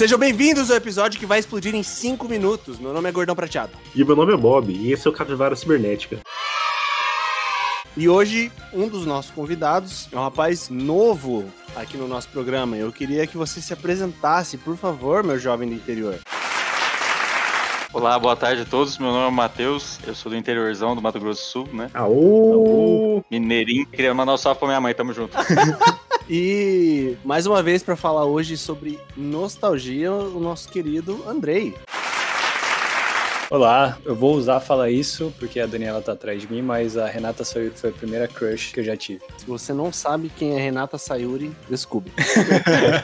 Sejam bem-vindos ao episódio que vai explodir em 5 minutos. Meu nome é Gordão Prateado. E meu nome é Bob, e esse é o Capivara Cibernética. E hoje, um dos nossos convidados é um rapaz novo aqui no nosso programa. Eu queria que você se apresentasse, por favor, meu jovem do interior. Olá, boa tarde a todos. Meu nome é Matheus, eu sou do interiorzão do Mato Grosso do Sul, né? Aô! Mineirinho. Queria mandar um salve pra minha mãe, tamo junto. E mais uma vez para falar hoje sobre nostalgia, o nosso querido Andrei. Olá, eu vou usar falar isso porque a Daniela tá atrás de mim, mas a Renata Sayuri foi a primeira crush que eu já tive. Se você não sabe quem é Renata Sayuri, descubra.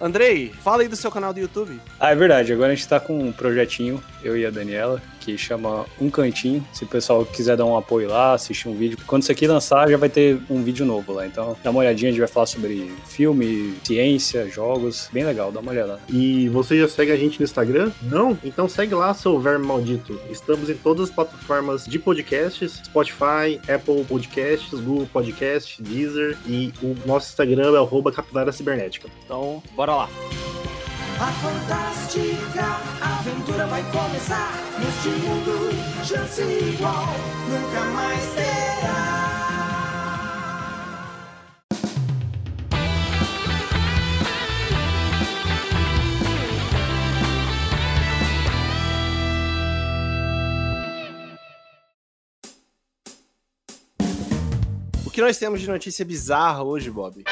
Andrei, fala aí do seu canal do YouTube. Ah, é verdade, agora a gente tá com um projetinho, eu e a Daniela, que chama Um Cantinho. Se o pessoal quiser dar um apoio lá, assistir um vídeo. Quando isso aqui lançar, já vai ter um vídeo novo lá. Então, dá uma olhadinha, a gente vai falar sobre filme, ciência, jogos. Bem legal, dá uma olhada. E você já segue a gente no Instagram? Não? Então segue lá, seu verme maldito. Estamos em todas as plataformas de podcasts: Spotify, Apple Podcasts, Google Podcasts, Deezer. E o nosso Instagram é arroba Capivara Cibernética. Então, bora lá. A fantástica aventura vai começar neste mundo, chance igual nunca mais terá. O que nós temos de notícia bizarra hoje, Bob?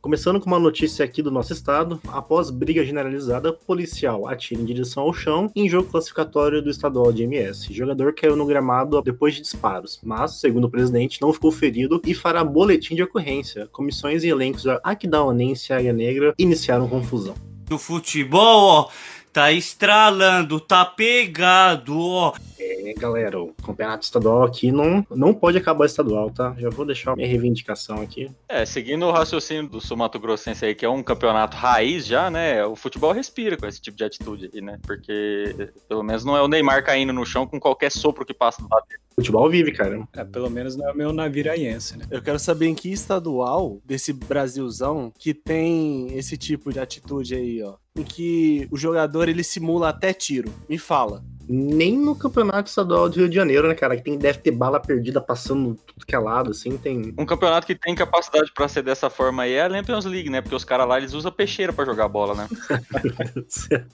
Começando com uma notícia aqui do nosso estado, após briga generalizada, policial atira em direção ao chão em jogo classificatório do estadual de MS. O jogador caiu no gramado depois de disparos, mas, segundo o presidente, não ficou ferido e fará boletim de ocorrência. Comissões e elencos da Aquidauanense e Águia Negra iniciaram confusão. do futebol, ó, tá estralando, tá pegado, ó. É, galera, o campeonato estadual aqui não, não pode acabar estadual, tá? Já vou deixar minha reivindicação aqui. É, seguindo o raciocínio do Sul Mato Grossense aí, que é um campeonato raiz já, né? O futebol respira com esse tipo de atitude aí, né? Porque pelo menos não é o Neymar caindo no chão com qualquer sopro que passa do lado dele. Futebol vive, cara. É, pelo menos não é o meu naviraense, né? Eu quero saber em que estadual desse Brasilzão que tem esse tipo de atitude aí, ó. Em que o jogador ele simula até tiro. Me fala. Nem no campeonato estadual do Rio de Janeiro, né, cara? Que tem, deve ter bala perdida passando tudo que é lado, assim, tem. Um campeonato que tem capacidade pra ser dessa forma aí é a Champions League, né? Porque os caras lá eles usam peixeira pra jogar bola, né?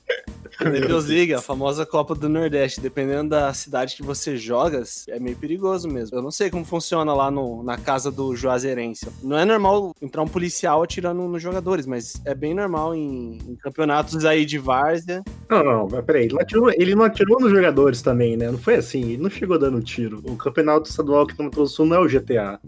Champions League, a famosa Copa do Nordeste. Dependendo da cidade que você joga, é meio perigoso mesmo. Eu não sei como funciona lá no, na casa do Juazeirense. Não é normal entrar um policial atirando nos jogadores, mas é bem normal em, em campeonatos aí de várzea. Não, não, mas peraí, ele não, atirou, ele não atirou nos jogadores também, né? Não foi assim, não chegou dando tiro. O campeonato estadual Grosso do Sul não é o GTA.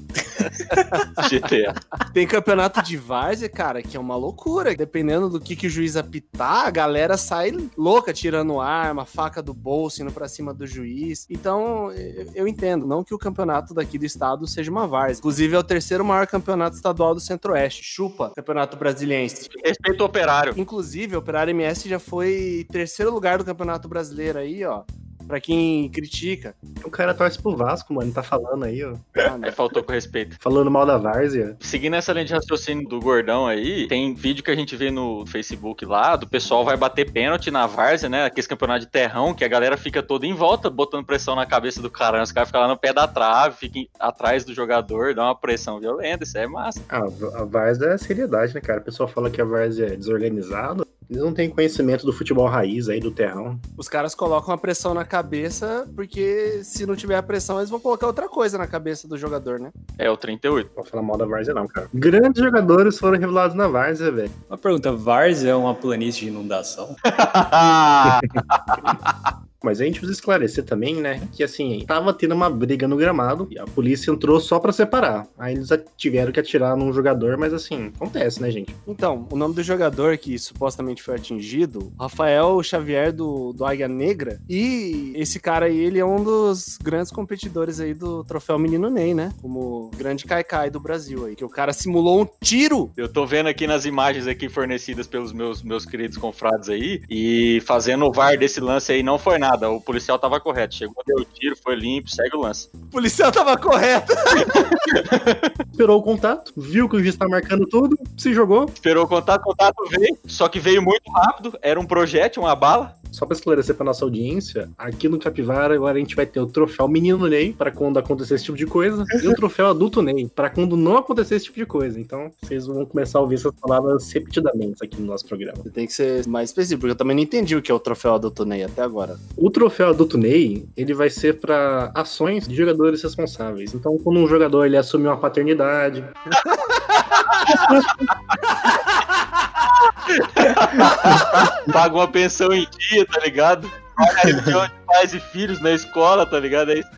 GTA. Tem campeonato de várzea, cara, que é uma loucura. Dependendo do que, que o juiz apitar, a galera sai louca tirando arma, faca do bolso, indo pra cima do juiz. Então, eu, eu entendo. Não que o campeonato daqui do estado seja uma várzea. Inclusive, é o terceiro maior campeonato estadual do Centro-Oeste. Chupa, campeonato brasiliense. Respeito ao operário. Inclusive, o Operário MS já foi terceiro lugar do Campeonato Brasileiro aí, ó. Pra quem critica. O cara torce pro Vasco, mano, tá falando aí, ó. Ah, É, faltou com respeito. Falando mal da várzea. Seguindo essa linha de raciocínio do gordão aí, tem vídeo que a gente vê no Facebook lá, do pessoal vai bater pênalti na várzea, né? Aquele campeonato de terrão, que a galera fica toda em volta, botando pressão na cabeça do cara. né? Os caras ficam lá no pé da trave, ficam atrás do jogador, dá uma pressão violenta, isso é massa. Ah, a várzea é seriedade, né, cara? O pessoal fala que a várzea é desorganizada. Eles não têm conhecimento do futebol raiz aí, do terrão. Os caras colocam a pressão na cabeça, porque se não tiver a pressão, eles vão colocar outra coisa na cabeça do jogador, né? É o 38. Não pode falar mal da várzea, não, cara. Grandes jogadores foram revelados na várzea, velho. Uma pergunta, Várzea é uma planície de inundação? Mas a gente precisa esclarecer também, né? Que assim, tava tendo uma briga no gramado e a polícia entrou só pra separar. Aí eles tiveram que atirar num jogador, mas assim, acontece, né, gente? Então, o nome do jogador que supostamente foi atingido, Rafael Xavier do, do Águia Negra. E esse cara aí, ele é um dos grandes competidores aí do troféu Menino Ney, né? Como grande caicai do Brasil aí. Que o cara simulou um tiro. Eu tô vendo aqui nas imagens aqui fornecidas pelos meus, meus queridos confrades aí, e fazendo o VAR desse lance aí não foi nada nada. O policial tava correto. Chegou, deu o tiro, foi limpo, segue o lance. O policial tava correto. Esperou o contato, viu que o juiz tá marcando tudo, se jogou. Esperou o contato, o contato veio. Só que veio muito rápido. Era um projétil, uma bala. Só pra esclarecer pra nossa audiência, aqui no Capivara agora a gente vai ter o troféu Menino Ney, pra quando acontecer esse tipo de coisa, e o troféu Adulto Ney, pra quando não acontecer esse tipo de coisa. Então, vocês vão começar a ouvir essas palavras repetidamente aqui no nosso programa. Tem que ser mais específico, porque eu também não entendi o que é o troféu adulto Ney até agora. O troféu Adulto Ney, ele vai ser pra ações de jogadores responsáveis. Então, quando um jogador ele assume uma paternidade, Paga uma pensão em dia, tá ligado? Paga de pais e filhos na escola, tá ligado? É isso.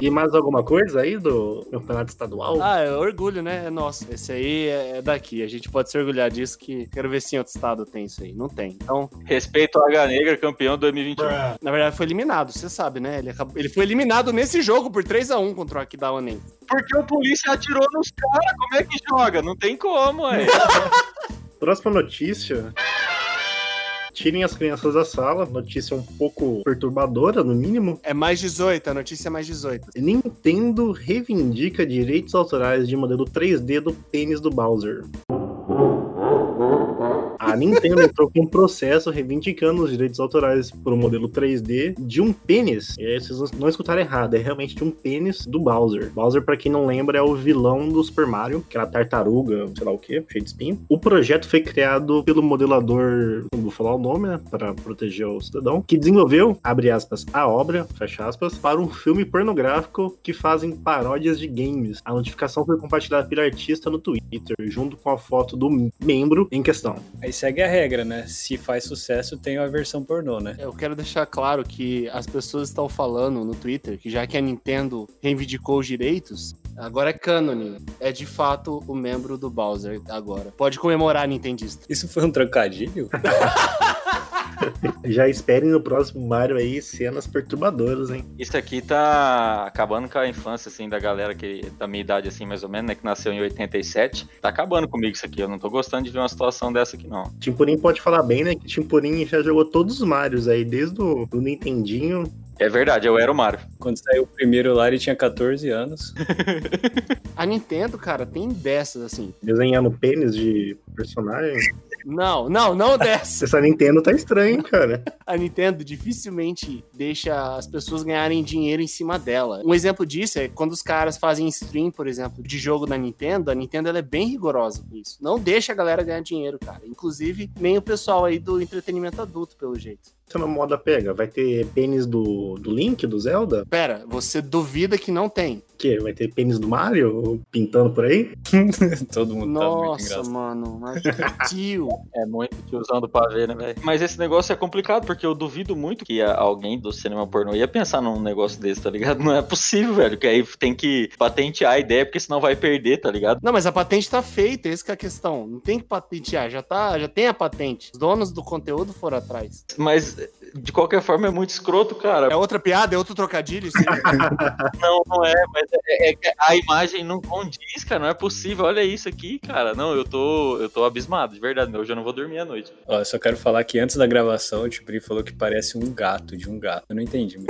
e mais alguma coisa aí do campeonato estadual, Ah, é orgulho, né? É nosso. Esse aí é é daqui. A gente pode se orgulhar disso que quero ver se em outro estado tem isso aí. Não tem. Então, Respeito ao H Negra, campeão 2021. na verdade, foi eliminado, você sabe, né? Ele, acabou- ele foi eliminado nesse jogo por 3x1 contra o Akidawa Nem. Porque o polícia atirou nos caras, como é que joga? Não tem como, ué. Próxima notícia. Tirem as crianças da sala. Notícia um pouco perturbadora, no mínimo. É mais 18, a notícia é mais 18. Nintendo reivindica direitos autorais de modelo 3D do pênis do Bowser. A Nintendo entrou com um processo reivindicando os direitos autorais por um modelo 3D de um pênis. E aí vocês não escutaram errado, é realmente de um pênis do Bowser. Bowser, pra quem não lembra, é o vilão do Super Mario, aquela tartaruga, sei lá o que, cheio de espinho. O projeto foi criado pelo modelador, não vou falar o nome, né, para proteger o cidadão, que desenvolveu, abre aspas, a obra, fecha aspas, para um filme pornográfico que fazem paródias de games. A notificação foi compartilhada pelo artista no Twitter, junto com a foto do membro em questão. Aí segue a regra, né? Se faz sucesso, tem a versão pornô, né? Eu quero deixar claro que as pessoas estão falando no Twitter que já que a Nintendo reivindicou os direitos, agora é canon. É de fato o membro do Bowser agora. Pode comemorar, Nintendista. Isso foi um trocadilho? Já esperem no próximo Mario aí cenas perturbadoras, hein? Isso aqui tá acabando com a infância, assim, da galera que da minha idade, assim, mais ou menos, né? Que nasceu em 87. Tá acabando comigo isso aqui. Eu não tô gostando de ver uma situação dessa aqui, não. Timpurim pode falar bem, né? Que Timpurim já jogou todos os Marios aí, desde o do Nintendinho. É verdade, eu era o Mario. Quando saiu o primeiro lá, ele tinha 14 anos. A Nintendo, cara, tem dessas assim. Desenhando pênis de personagem. Não, não, não dessas. Essa Nintendo tá estranha, hein, cara. A Nintendo dificilmente deixa as pessoas ganharem dinheiro em cima dela. Um exemplo disso é quando os caras fazem stream, por exemplo, de jogo da Nintendo, a Nintendo é bem rigorosa com isso. Não deixa a galera ganhar dinheiro, cara. Inclusive, nem o pessoal aí do entretenimento adulto, pelo jeito. Se na moda pega, vai ter pênis do, do Link, do Zelda? Pera, você duvida que não tem? Que? Vai ter pênis do Mario pintando por aí? Todo mundo tá muito Nossa, engraçado. mano, mas que tio. É muito tiozão do pavê, né, velho? Mas esse negócio é complicado, porque eu duvido muito que alguém do cinema pornô ia pensar num negócio desse, tá ligado? Não é possível, velho. Que aí tem que patentear a ideia, porque senão vai perder, tá ligado? Não, mas a patente tá feita, essa que é a questão. Não tem que patentear, já tá, já tem a patente. Os donos do conteúdo foram atrás. Mas, it de qualquer forma, é muito escroto, cara. É outra piada, é outro trocadilho. Não, não é, mas é, é a imagem não condiz, cara. Não é possível. Olha isso aqui, cara. Não, eu tô, eu tô abismado, de verdade. Hoje eu não vou dormir à noite. Ó, eu só quero falar que antes da gravação, o Tibri falou que parece um gato de um gato. Eu não entendi.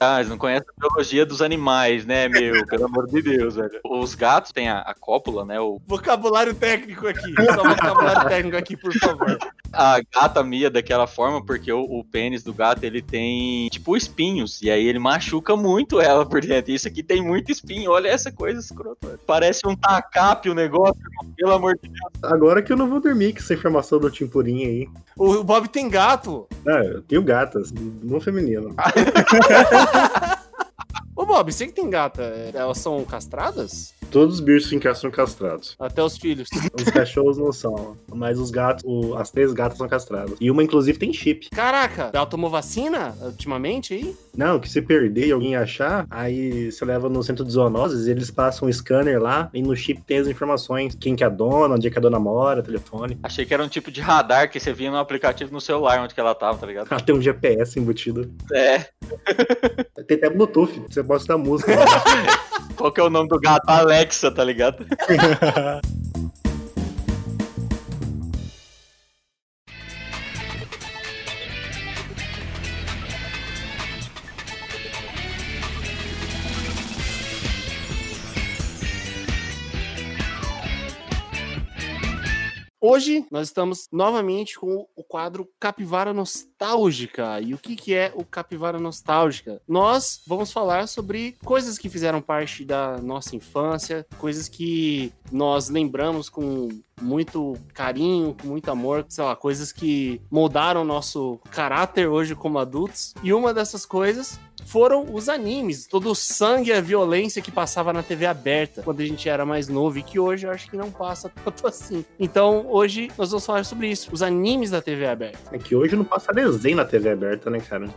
Ah, eles não conhecem a biologia dos animais, né, meu? Pelo amor de Deus, velho. Os gatos têm a, a cópula, né? O, Vocabulário técnico aqui. Só vocabulário técnico aqui, por favor. a gata mia daquela forma porque o, o pênis do gato ele tem tipo espinhos e aí ele machuca muito ela por dentro. Isso aqui tem muito espinho. Olha essa coisa escrota. Parece um tacape o negócio, irmão. pelo amor de Deus. Agora que eu não vou dormir com essa informação do Timpurim aí. O Bob tem gato. Ah, eu tenho gatas, no feminino. Ô, Bob, você que tem gata, elas são castradas? Todos os bichos em casa são castrados. Até os filhos. Os cachorros não são, mas os gatos, o- as três gatas são castradas. E uma, inclusive, tem chip. Caraca, ela tomou vacina ultimamente aí? Não, que se perder e alguém achar, aí você leva no centro de zoonoses, eles passam um scanner lá e no chip tem as informações. Quem que é a dona, onde é que a dona mora, telefone. Achei que era um tipo de radar que você via no aplicativo no celular onde que ela tava, tá ligado? Ela tem um GPS embutido. É. Tem até Bluetooth, você pode escutar música. Qual que é o nome do gato? Alexa, tá ligado? Hoje nós estamos novamente com o quadro Capivara nos. E o que, que é o Capivara Nostálgica? Nós vamos falar sobre coisas que fizeram parte da nossa infância, coisas que nós lembramos com muito carinho, com muito amor, sei lá, coisas que moldaram nosso caráter hoje como adultos. E uma dessas coisas foram os animes, todo o sangue e a violência que passava na TV aberta quando a gente era mais novo e que hoje eu acho que não passa tanto assim. Então, hoje nós vamos falar sobre isso, os animes da TV aberta. É que hoje não passa desenho na TV aberta, né, cara?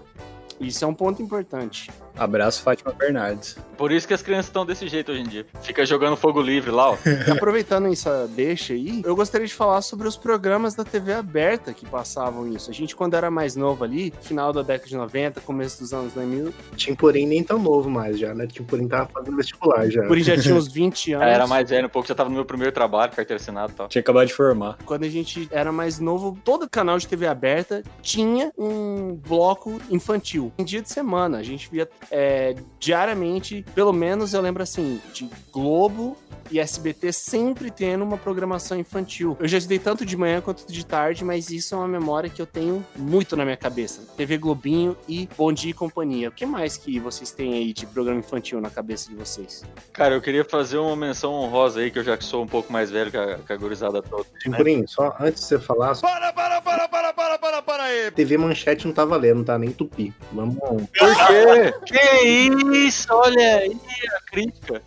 Isso é um ponto importante. Abraço, Fátima Bernardes. Por isso que as crianças estão desse jeito hoje em dia. Fica jogando fogo livre lá, ó. Aproveitando essa deixa aí, eu gostaria de falar sobre os programas da TV aberta que passavam isso. A gente, quando era mais novo ali, final da década de 90, começo dos anos 2000, Tim Porém nem tão novo mais já, né? Tim Porém tava fazendo vestibular já. por aí já tinha uns 20 anos. Era mais velho um pouco, já tava no meu primeiro trabalho, carteira assinada e tal. Tinha acabado de formar. Quando a gente era mais novo, todo canal de TV aberta tinha um bloco infantil. Em dia de semana, a gente via é, diariamente, pelo menos eu lembro assim, de Globo e SBT sempre tendo uma programação infantil. Eu já estudei tanto de manhã quanto de tarde, mas isso é uma memória que eu tenho muito na minha cabeça. TV Globinho e Bom Dia e Companhia. O que mais que vocês têm aí de programa infantil na cabeça de vocês? Cara, eu queria fazer uma menção honrosa aí, que eu já sou um pouco mais velho que a, que a gurizada toda. Tim Porém, só antes de você falar, só Para, para, para, para, para, TV Manchete não tá valendo, tá? Nem tupi. Vamos, Por quê? que isso? Olha aí a crítica.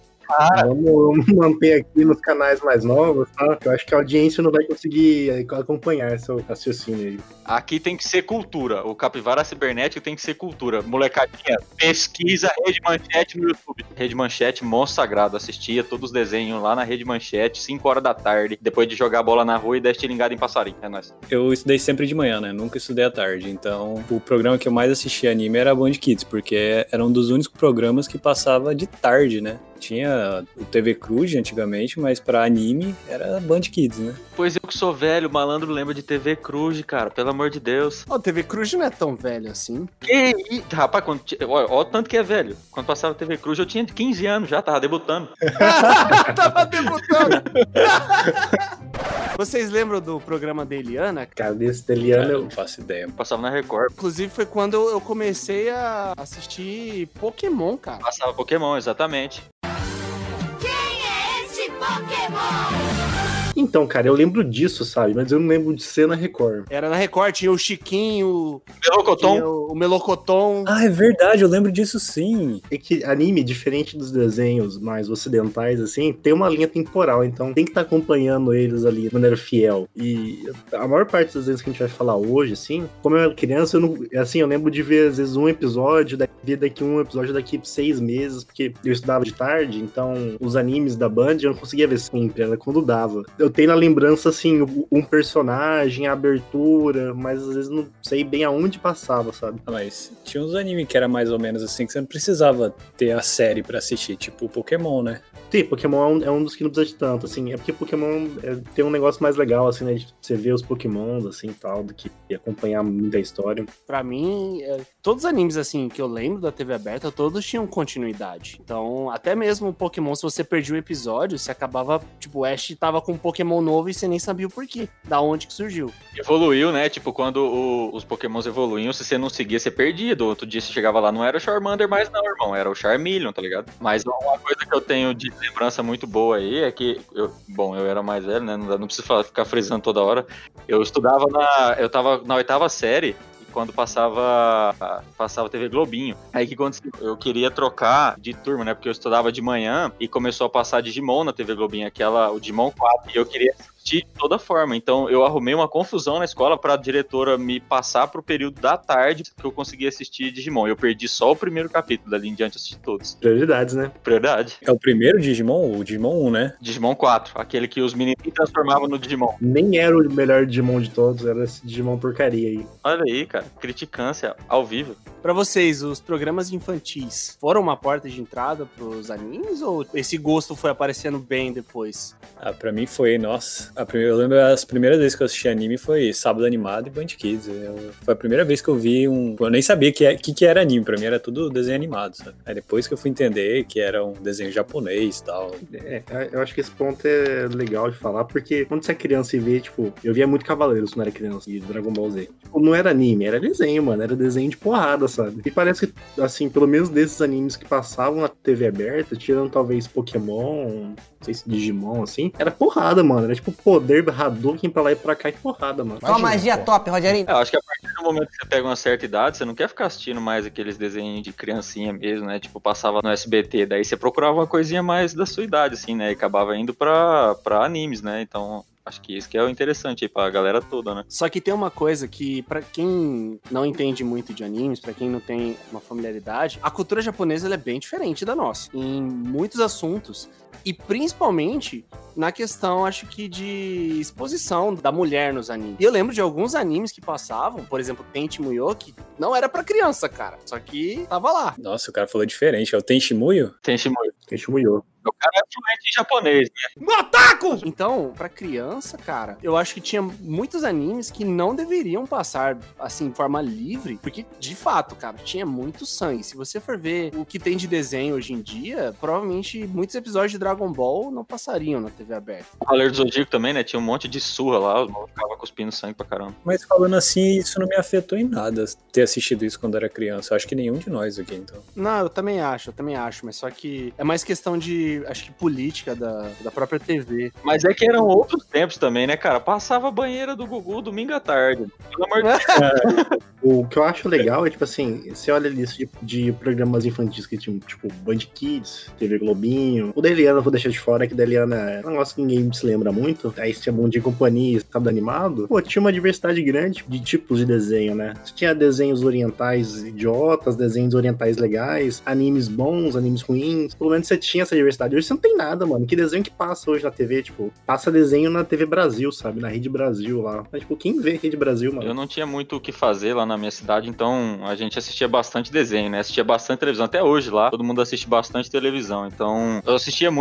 Vamos manter aqui nos canais mais novos, tá? Que eu acho que a audiência não vai conseguir acompanhar seu raciocínio aí. Aqui tem que ser cultura. O Capivara Cibernético tem que ser cultura. Molecadinha, pesquisa Rede Manchete no YouTube. Rede Manchete, monstro sagrado. Assistia todos os desenhos lá na Rede Manchete, 5 horas da tarde, depois de jogar bola na rua e dar estilingada em passarinho. É nóis. Eu estudei sempre de manhã, né? Nunca estudei à tarde. Então, o programa que eu mais assistia anime era Band Kids, porque era um dos únicos programas que passava de tarde, né? Tinha o TV Cruz antigamente, mas pra anime era Band Kids, né? Pois eu que sou velho, malandro lembra de TV Cruz, cara. Pelo amor de Deus. Ó, TV Cruz não é tão velho assim. Que isso? Rapaz, quando, ó, ó o tanto que é velho. Quando passava TV Cruz, eu tinha 15 anos já, tava debutando. Tava debutando. Vocês lembram do programa da Eliana? Cara, desse Cara, Deliano, eu não faço ideia. Passava na Record. Inclusive foi quando eu eu comecei a assistir Pokémon, cara. Passava Pokémon, exatamente. Então, cara, eu lembro disso, sabe? Mas eu não lembro de ser na Record. Era na Record, tinha o Chiquinho, Melocoton. o o Melocoton. Ah, é verdade, eu lembro disso sim. É que anime, diferente dos desenhos mais ocidentais, assim, tem uma linha temporal, então tem que estar acompanhando eles ali de maneira fiel. E a maior parte dos desenhos que a gente vai falar hoje, assim, como eu era criança, eu não, assim, eu lembro de ver às vezes um episódio, daí ver daqui um episódio daqui seis meses, porque eu estudava de tarde, então os animes da Band eu não conseguia ver sempre, era quando dava. Eu tenho na lembrança, assim, um personagem, a abertura, mas às vezes não sei bem aonde passava, sabe? Ah, mas tinha uns animes que era mais ou menos assim, que você não precisava ter a série pra assistir, tipo o Pokémon, né? Sim, Pokémon é um, é um dos que não precisa de tanto, assim. É porque Pokémon é, tem um negócio mais legal, assim, né? De você ver os Pokémons, assim, e tal, do que acompanhar muita história. Pra mim, é, todos os animes assim que eu lembro da TV aberta, todos tinham continuidade. Então, até mesmo o Pokémon, se você perdia um episódio, você acabava, tipo, o Ash tava com um Pokémon novo e você nem sabia o porquê, da onde que surgiu. Evoluiu, né? Tipo, quando o- os Pokémons evoluíam, se você não seguia, você perdia. Do outro dia você chegava lá, não era o Charmander mais, não, irmão. Era o Charmeleon, tá ligado? Mas uma coisa que eu tenho de lembrança muito boa aí é que, eu, bom, eu era mais velho, né? Não, não preciso ficar frisando toda hora. Eu estudava na. Eu tava na oitava série. Quando passava passava TV Globinho. Aí que quando eu queria trocar de turma, né? Porque eu estudava de manhã e começou a passar Digimon na TV Globinho, aquela, o Digimon 4. E eu queria de toda forma. Então eu arrumei uma confusão na escola pra diretora me passar pro período da tarde que eu conseguia assistir Digimon. Eu perdi só o primeiro capítulo, dali em diante assisti todos. Prioridades, né? Prioridade. É o primeiro Digimon, o Digimon 1, né? Digimon 4, aquele que os meninos transformavam no Digimon. Nem era o melhor Digimon de todos, era esse Digimon porcaria aí. Olha aí, cara, criticância ao vivo. Pra vocês, os programas infantis foram uma porta de entrada pros animes ou esse gosto foi aparecendo bem depois? Ah, pra mim foi, nossa. A primeira, eu lembro as primeiras vezes que eu assisti anime foi Sábado Animado e Band Kids. Eu- foi a primeira vez que eu vi um. Eu nem sabia que, é- que, que era anime, pra mim era tudo desenho animado, sabe? Aí depois que eu fui entender que era um desenho japonês e tal. É, eu acho que esse ponto é legal de falar, porque quando você é criança e vê, tipo, eu via muito Cavaleiros quando era criança, e Dragon Ball Z. Tipo, não era anime, era desenho, mano, era desenho de porrada, sabe? E parece que, assim, pelo menos desses animes que passavam na TV aberta, tirando talvez Pokémon, não sei se Digimon, assim, era porrada, mano. Era tipo poder Hadouken pra lá e pra cá e porrada, mano. Qual magia top, Rogerinho? É, Eu acho que a partir do momento que você pega uma certa idade, você não quer ficar assistindo mais aqueles desenhos de criancinha mesmo, né? Tipo, passava no SBT, daí você procurava uma coisinha mais da sua idade, assim, né? E acabava indo pra, pra animes, né? Então, acho que isso que é o interessante aí pra galera toda, né? Só que tem uma coisa que, pra quem não entende muito de animes, pra quem não tem uma familiaridade, a cultura japonesa ela é bem diferente da nossa. Em muitos assuntos. E principalmente na questão, acho que, de exposição da mulher nos animes. E eu lembro de alguns animes que passavam, por exemplo, Tente Muyo, que não era pra criança, cara. Só que tava lá. Nossa, o cara falou diferente. É o Tenshimuyo? Tem Shimuyo. Tem Shumuyo. O cara é fluente em japonês, né? Então, pra criança, cara, eu acho que tinha muitos animes que não deveriam passar, assim, de forma livre, porque, de fato, cara, tinha muito sangue. Se você for ver o que tem de desenho hoje em dia, provavelmente muitos episódios de Dragon Ball não passariam na TV aberta. O Cavaleiro do Zodíaco também, né? Tinha um monte de surra lá, os malucos ficavam cuspindo sangue pra caramba. Mas falando assim, isso não me afetou em nada ter assistido isso quando era criança. Eu acho que nenhum de nós aqui, então. Não, eu também acho, eu também acho, mas só que é mais questão de, acho que política da, da própria TV. Mas é que eram outros tempos também, né, cara? Passava a banheira do Gugu domingo à tarde. Pelo amor de Deus. O que eu acho legal é, tipo assim, você olha a lista de, de programas infantis que tinham, tipo, Band Kids, TV Globinho. O da Eliana eu vou deixar de fora, que da Eliana é um negócio que ninguém se lembra muito. Aí tinha Bom Dia e Companhia, sábado animado. Pô, tinha uma diversidade grande de tipos de desenho, né? Tinha desenhos orientais idiotas, desenhos orientais legais, animes bons, animes ruins. Pelo menos você tinha essa diversidade. Hoje você não tem nada, mano. Que desenho que passa hoje na TV? Tipo, passa desenho na TV Brasil, sabe? Na Rede Brasil lá. Mas, tipo, quem vê Rede Brasil, mano? Eu não tinha muito o que fazer lá na minha cidade, então a gente assistia bastante desenho, né? Assistia bastante televisão. Até hoje lá, todo mundo assiste bastante televisão. Então, eu assistia muito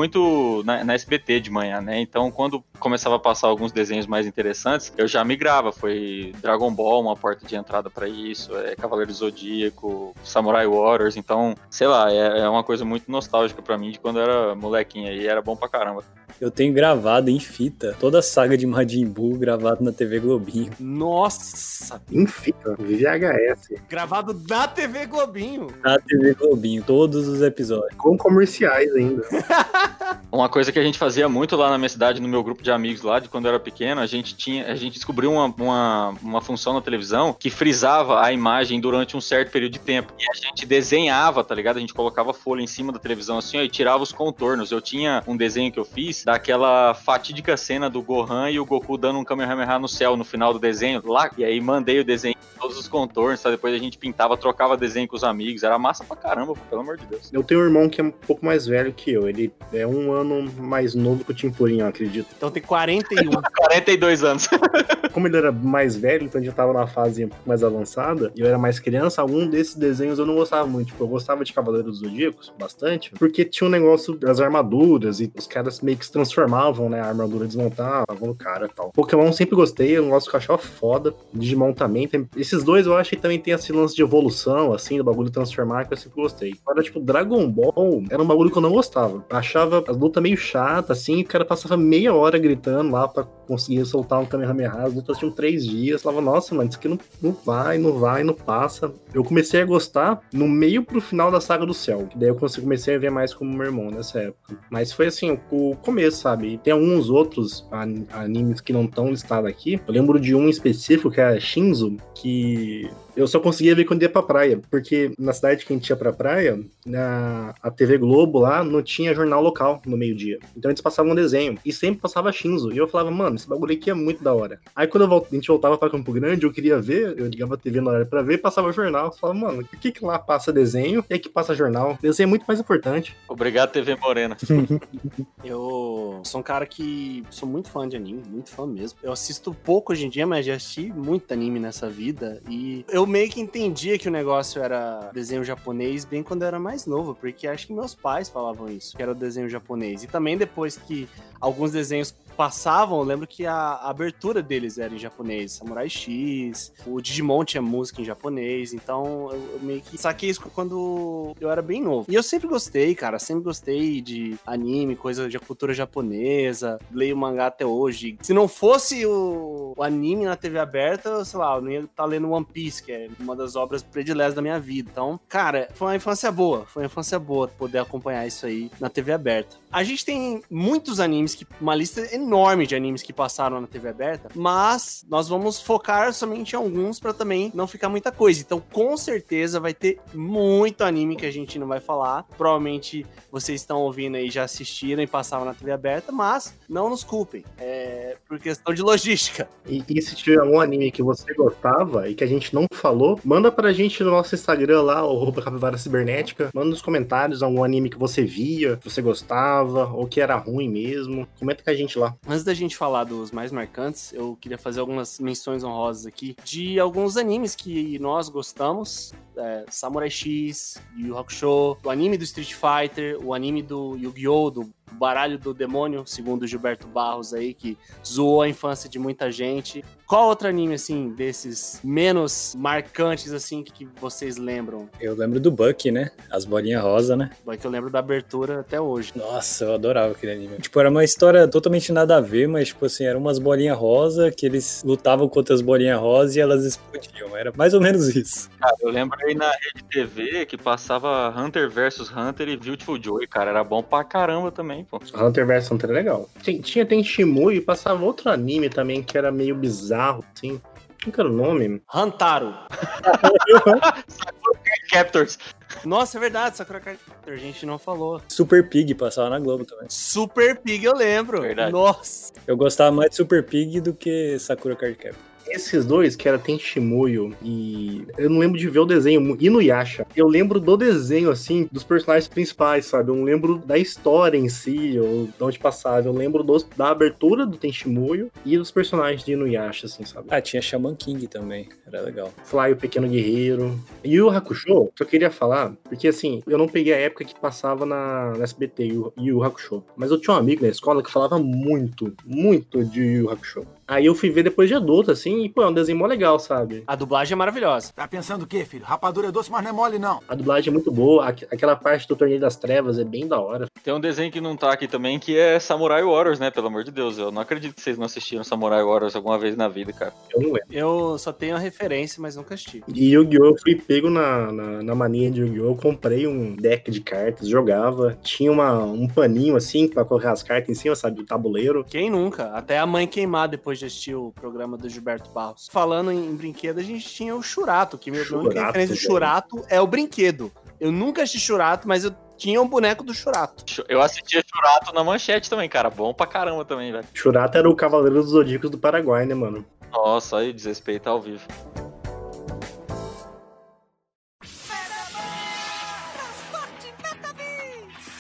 na, na SBT de manhã, né? Então, quando começava a passar alguns desenhos mais interessantes, eu já migrava. Foi Dragon Ball, uma porta de entrada pra isso, é Cavaleiro Zodíaco, Samurai Warriors. Então, sei lá, é, é uma coisa muito nostálgica pra mim de quando eu era molequinho aí. Era bom pra caramba. Eu tenho gravado em fita toda a saga de Majin Buu gravado na TV Globinho. Nossa! Em fita, VHS, Gravado na TV Globinho. Na TV Globinho, todos os episódios. com comerciais ainda. Uma coisa que a gente fazia muito lá na minha cidade, no meu grupo de amigos lá, de quando eu era pequeno, a gente tinha, a gente descobriu uma, uma, uma função na televisão que frisava a imagem durante um certo período de tempo. E a gente desenhava, tá ligado? A gente colocava folha em cima da televisão assim, ó, e tirava os contornos. Eu tinha um desenho que eu fiz daquela fatídica cena do Gohan e o Goku dando um Kamehameha no céu no final do desenho lá. E aí mandei o desenho todos os contornos, tá? Depois a gente pintava, trocava desenho com os amigos. Era massa pra caramba, pelo amor de Deus. Eu tenho um irmão que é um pouco mais velho que eu. Ele é um ano mais novo que o Timpurinho, eu acredito. Então tem 41. 42 anos. Como ele era mais velho, então já tava na fase um pouco mais avançada, e eu era mais criança, algum desses desenhos eu não gostava muito. Tipo, eu gostava de Cavaleiros dos Zodíacos, bastante, porque tinha um negócio das armaduras, e os caras meio que transformavam, né? A armadura desmontavam no cara e tal. Pokémon eu sempre gostei, é um negócio que eu achava foda. Digimon também. Tem... Esses dois eu acho que também tem esse lance de evolução, assim, do bagulho transformar, que eu sempre gostei. Agora, tipo, Dragon Ball era um bagulho que eu não gostava. Eu achava as lutas meio chatas, assim, o cara passava meia hora gritando lá pra conseguir soltar um Kamehameha. As lutas tinham três dias. Eu falava, nossa, mano, isso aqui não, não vai, não vai, não passa. Eu comecei a gostar no meio pro final da Saga do Céu. Daí eu comecei a ver mais como meu irmão nessa época. Mas foi assim, o, o sabe? E tem alguns outros an- animes que não estão listados aqui. Eu lembro de um em específico, que é Shinzo, que eu só conseguia ver quando ia pra praia, porque na cidade que a gente ia pra praia, na a TV Globo lá não tinha jornal local no meio-dia. Então eles passavam um desenho e sempre passava Shinzo. E eu falava, mano, esse bagulho aqui é muito da hora. Aí quando a gente voltava pra Campo Grande, eu queria ver, eu ligava a TV na hora pra ver, passava jornal. Eu falava, mano, por que que lá passa desenho e aqui passa jornal? Desenho é muito mais importante. Obrigado, TV Morena. Eu sou um cara que sou muito fã de anime, muito fã mesmo. Eu assisto pouco hoje em dia, mas já assisti muito anime nessa vida. E eu meio que entendia que o negócio era desenho japonês bem quando eu era mais novo, porque acho que meus pais falavam isso, que era o desenho japonês. E também depois que alguns desenhos passavam, eu lembro que a, a abertura deles era em japonês, Samurai X, o Digimon tinha música em japonês, então eu, eu meio que saquei isso quando eu era bem novo. E eu sempre gostei, cara, sempre gostei de anime, coisa de cultura japonesa, leio mangá até hoje. Se não fosse o, o anime na TV aberta, sei lá, eu não ia estar lendo One Piece, que é uma das obras prediletas da minha vida. Então, cara, foi uma infância boa, foi uma infância boa poder acompanhar isso aí na TV aberta. A gente tem muitos animes, que, uma lista enorme de animes que passaram na TV aberta, mas nós vamos focar somente em alguns para também não ficar muita coisa. Então, com certeza vai ter muito anime que a gente não vai falar. Provavelmente vocês estão ouvindo aí já assistiram e passavam na TV aberta, mas não nos culpem. É por questão de logística. E, e se tiver algum anime que você gostava e que a gente não falou, manda pra gente no nosso Instagram lá, o capivara cibernética. Manda nos comentários algum anime que você via, que você gostava, ou que era ruim mesmo. Comenta com a gente lá. Antes da gente falar dos mais marcantes, eu queria fazer algumas menções honrosas aqui de alguns animes que nós gostamos. É, Samurai X, Yu Yu Hakusho, o anime do Street Fighter, o anime do Yu-Gi-Oh! do Baralho do Demônio, segundo o Gilberto Barros aí, que zoou a infância de muita gente. Qual outro anime, assim, desses menos marcantes, assim, que vocês lembram? Eu lembro do Buck, né? As bolinhas rosa, né? Que eu lembro da abertura até hoje. Nossa, eu adorava aquele anime. Tipo, era uma história totalmente nada a ver, mas, tipo assim, eram umas bolinhas rosa que eles lutavam contra as bolinhas rosa e elas explodiam. Era mais ou menos isso. Cara, eu lembro aí na Rede TV que passava Hunter vs Hunter e Beautiful Joy, cara. Era bom pra caramba também, pô. Hunter vs Hunter é legal. Tinha, tinha tem Shimui e passava outro anime também que era meio bizarro, assim. Qual que era o nome? Hantaro. Captors. Nossa, é verdade, Sakura Card Captor, a gente não falou. Super Pig passava na Globo também. Super Pig eu lembro. Verdade. Nossa. Eu gostava mais de Super Pig do que Sakura Card Captor. Esses dois, que era Tenshimuyo e. Eu não lembro de ver o desenho, Inuyasha. Eu lembro do desenho, assim, dos personagens principais, sabe? Eu não lembro da história em si, ou de onde passava. Eu lembro dos, da abertura do Tenshimuyo e dos personagens de Inuyasha, assim, sabe? Ah, tinha Shaman King também. Era legal. Fly, o Pequeno Guerreiro. E o Hakusho, que eu queria falar, porque assim, eu não peguei a época que passava na, na SBT e o, Hakusho. Mas eu tinha um amigo na escola que falava muito, muito de Yu Hakusho. Aí eu fui ver depois de adulto, assim, e pô, é um desenho mó legal, sabe? A dublagem é maravilhosa. Tá pensando o quê, filho? Rapadura é doce, mas não é mole, não. A dublagem é muito boa, aqu- aquela parte do Torneio das Trevas é bem da hora. Tem um desenho que não tá aqui também, que é Samurai Warriors, né? Pelo amor de Deus. Eu não acredito que vocês não assistiram Samurai Warriors alguma vez na vida, cara. Eu não lembro. Eu só tenho a referência, mas nunca assisti. E Yu-Gi-Oh! eu fui pego na, na, na mania de Yu-Gi-Oh! Eu comprei um deck de cartas, jogava. Tinha uma, um paninho assim pra colocar as cartas em cima, sabe? Do tabuleiro. Quem nunca? Até a mãe queimar depois de assistir o programa do Gilberto Barros. Falando em, em brinquedo, a gente tinha o Churato, que única Churato, referência do. Churato é o brinquedo. Eu nunca assisti Churato, mas eu tinha um boneco do Churato. Eu assistia Churato na manchete também, cara. Bom pra caramba também, velho. Churato era o Cavaleiro dos Zodíacos do Paraguai, né, mano? Nossa, aí desrespeito ao vivo.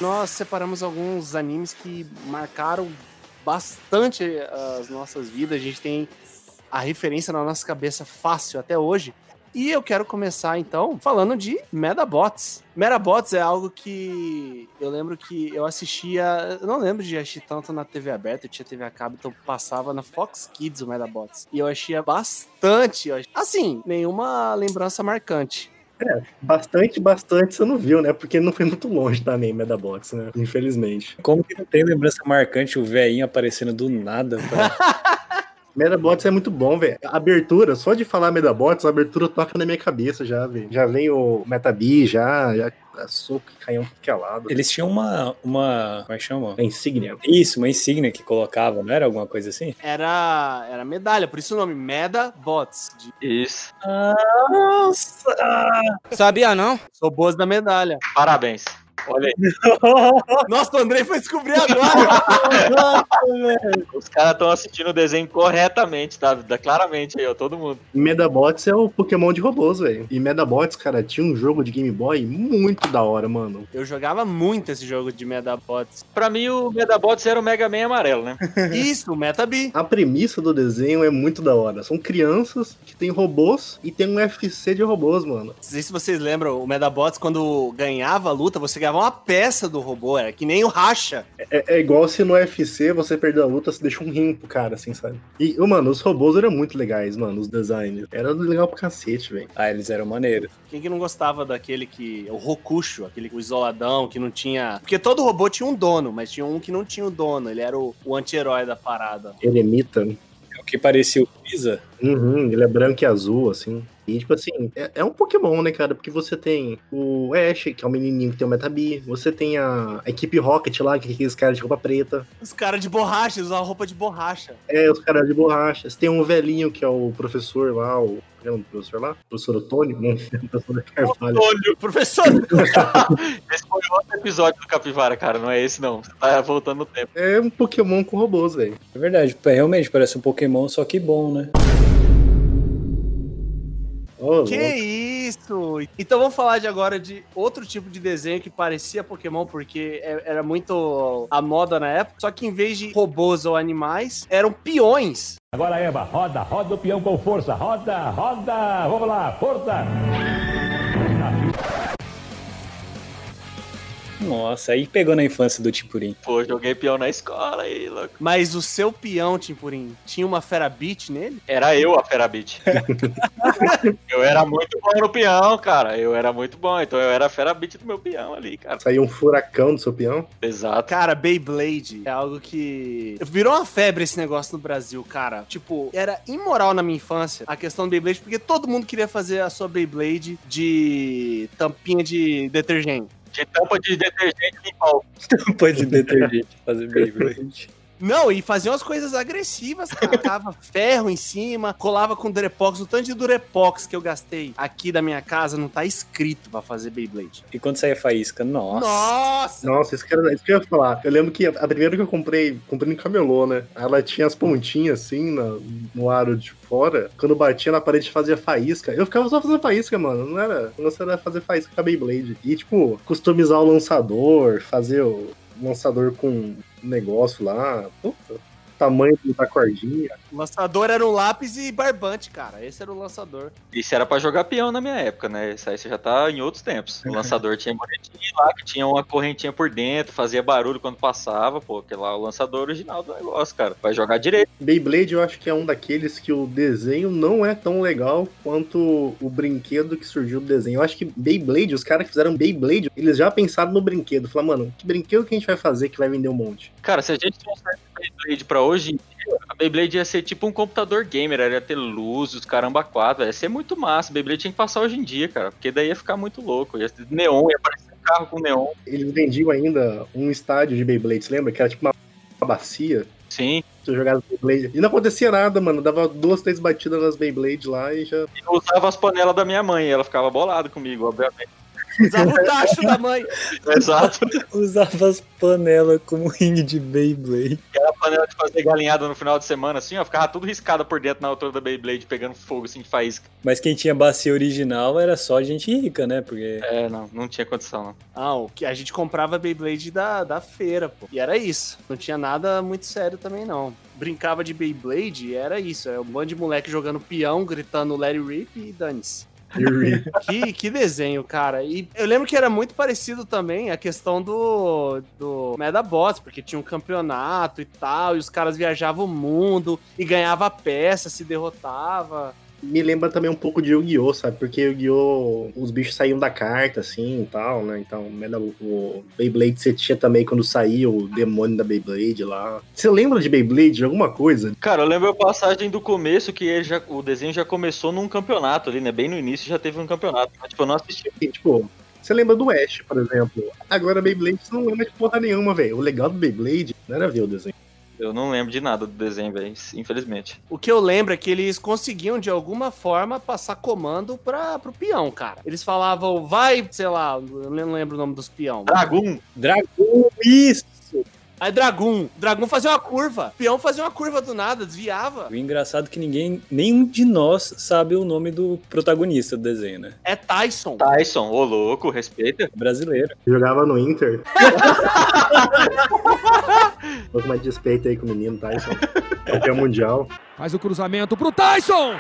Nós separamos alguns animes que marcaram bastante as nossas vidas. A gente tem a referência na nossa cabeça fácil até hoje. E eu quero começar então falando de Medabots. Medabots é algo que eu lembro que eu assistia, eu não lembro de assistir tanto na TV aberta, eu tinha TV a cabo, então passava na Fox Kids o Medabots. E eu achei bastante, assim, nenhuma lembrança marcante. Bastante, bastante você não viu, né? Porque não foi muito longe também, Medabots, né? Infelizmente. Como que não tem lembrança marcante o velhinho aparecendo do nada? Pra... Medabots é muito bom, velho. Abertura, só de falar Medabots, a abertura toca na minha cabeça já, velho. Já vem o Metabi, já, já soco e caiu que é lado. Eles tinham uma, uma. Como é que chama? A insígnia. Isso, uma insígnia que colocava, não era alguma coisa assim? Era, era medalha, por isso o nome Medabots. De... Isso. Sabia não? Sou boas da medalha. Parabéns. Olha aí. Nossa, o Andrei foi descobrir agora. Os caras estão assistindo o desenho corretamente, tá? Claramente aí, ó, todo mundo. Medabots é o Pokémon de robôs, velho. E Medabots, cara, tinha um jogo de Game Boy muito da hora, mano. Eu jogava muito esse jogo de Medabots. Pra mim, o Medabots era o Mega Man amarelo, né? Isso, o Metabi. A premissa do desenho é muito da hora. São crianças que têm robôs e tem um UFC de robôs, mano. Não sei se vocês lembram, o Medabots, quando ganhava a luta, você ganhava criava uma peça do robô, era que nem o racha. É, é igual se no UFC você perder a luta, você deixa um rim pro cara, assim, sabe? E, mano, os robôs eram muito legais, mano, os designs. Era legal pro cacete, velho. Ah, eles eram maneiros. Quem que não gostava daquele que. O Rokusho, aquele o isoladão, que não tinha. Porque todo robô tinha um dono, mas tinha um que não tinha o dono. Ele era o, o anti-herói da parada. Eremita. É o que parecia o Pisa. Uhum, ele é branco e azul, assim. E, tipo assim, é, é um Pokémon, né, cara? Porque você tem o Ash, que é o menininho que tem o Metabi. Você tem a, a equipe Rocket lá, que é aqueles caras de roupa preta. Os caras de borracha, usavam roupa de borracha. É, os caras de borracha. Você tem um velhinho, que é o professor lá, o... é o professor lá? Professor Otônio? Não, professor Carvalho. Olha, professor. Esse foi outro episódio do Capivara, cara, não é esse não. Você tá voltando no tempo. É um Pokémon com robôs, velho. É verdade, realmente parece um Pokémon, só que bom, né? Ô, que louco. isso? Então vamos falar de agora de outro tipo de desenho que parecia Pokémon, porque é- era muito a moda na época. Só que em vez de robôs ou animais, eram peões. Agora, Eva, roda, roda o peão com força. Roda, roda. Vamos lá, força. Nossa, aí pegou na infância do Timpurim. Pô, joguei peão na escola aí, louco. Mas o seu peão, Timpurim, tinha uma Ferabit nele? Era eu a Ferabit. eu era muito bom no peão, cara. Eu era muito bom. Então eu era a Ferabit do meu peão ali, cara. Saiu um furacão do seu peão. Exato. Cara, Beyblade é algo que. Virou uma febre esse negócio no Brasil, cara. Tipo, era imoral na minha infância a questão do Beyblade, porque todo mundo queria fazer a sua Beyblade de tampinha de detergente. Tinha tampa de detergente em pau. Tampa de detergente fazer Beyblade. Não, e fazia umas coisas agressivas, cara. Tava ferro em cima, colava com Durepox. O tanto de Durepox que eu gastei aqui da minha casa não tá escrito pra fazer Beyblade. E quando saía faísca? Nossa. Nossa! Nossa, isso que, era, isso que eu ia falar. Eu lembro que a, a primeira que eu comprei, comprei no camelô, né? Ela tinha as pontinhas assim na- no aro de fora. Quando batia na parede fazia faísca. Eu ficava só fazendo faísca, mano. Não era. Não era fazer faísca com a Beyblade. E, tipo, customizar o lançador, fazer o lançador com negócio lá. Puta. Tamanho da cordinha. O lançador era um lápis e barbante, cara. Esse era o lançador. Isso era pra jogar peão na minha época, né? Isso aí você já tá em outros tempos. O lançador tinha bonetinho lá, que tinha uma correntinha por dentro, fazia barulho quando passava, pô, que lá é o lançador original do negócio, cara. Vai jogar direito. Beyblade eu acho que é um daqueles que o desenho não é tão legal quanto o brinquedo que surgiu do desenho. Eu acho que Beyblade, os caras que fizeram Beyblade, eles já pensaram no brinquedo. Falaram, mano, que brinquedo que a gente vai fazer que vai vender um monte? Cara, se a gente trouxesse a Beyblade pra hoje em dia, a Beyblade ia ser tipo um computador gamer, ela ia ter luz, os caramba quatro, ia ser muito massa. Beyblade tinha que passar hoje em dia, cara, porque daí ia ficar muito louco. Ia ter neon, ia aparecer um carro com neon. Eles vendiam ainda um estádio de Beyblade, você lembra? Que era tipo uma, uma bacia. Sim, Você jogava Beyblade. E não acontecia nada, mano. Dava duas, três batidas nas Beyblade lá e já. e eu usava as panelas da minha mãe, ela ficava bolada comigo, obviamente. Usava o tacho da mãe. Exato. Usava as panelas como ringue de Beyblade. Aquela panela de fazer galinhada no final de semana, assim, ó, ficava tudo riscada por dentro na altura da Beyblade, pegando fogo, assim, de faísca. Mas quem tinha bacia original era só gente rica, né? Porque É, não, não tinha condição, não. Ah, o que a gente comprava Beyblade da, da feira, pô. E era isso. Não tinha nada muito sério também, não. Brincava de Beyblade e era isso. É um bando de moleque jogando peão, gritando Larry Rip e dane-se. que, que desenho, cara. E eu lembro que era muito parecido também a questão do, do Medabots, porque tinha um campeonato e tal, e os caras viajavam o mundo e ganhava peça, se derrotava. Me lembra também um pouco de Yu-Gi-Oh!, sabe? Porque Yu-Gi-Oh! os bichos saíam da carta, assim e tal, né? Então, o Beyblade você tinha também quando saía o demônio da Beyblade lá. Você lembra de Beyblade, de alguma coisa? Cara, eu lembro a passagem do começo que já, o desenho já começou num campeonato ali, né? Bem no início já teve um campeonato. Mas, tipo, eu não assisti. E, tipo, você lembra do Ash, por exemplo. Agora, Beyblade você não lembra de porra nenhuma, velho. O legal do Beyblade não era ver o desenho. Eu não lembro de nada do desenho, velho, infelizmente. O que eu lembro é que eles conseguiam, de alguma forma, passar comando pra, pro peão, cara. Eles falavam, vai, sei lá, eu não lembro o nome dos peão. Dragum! Dragão, isso! Aí Dragum. Dragum fazia uma curva. Peão fazia uma curva do nada, desviava. O engraçado é que ninguém, nenhum de nós sabe o nome do protagonista do desenho, né? É Tyson. Tyson, ô louco, respeita. Brasileiro. Jogava no Inter. Um pouco mais de respeito aí com o menino Tyson. Campeão mundial. Faz o cruzamento pro Tyson.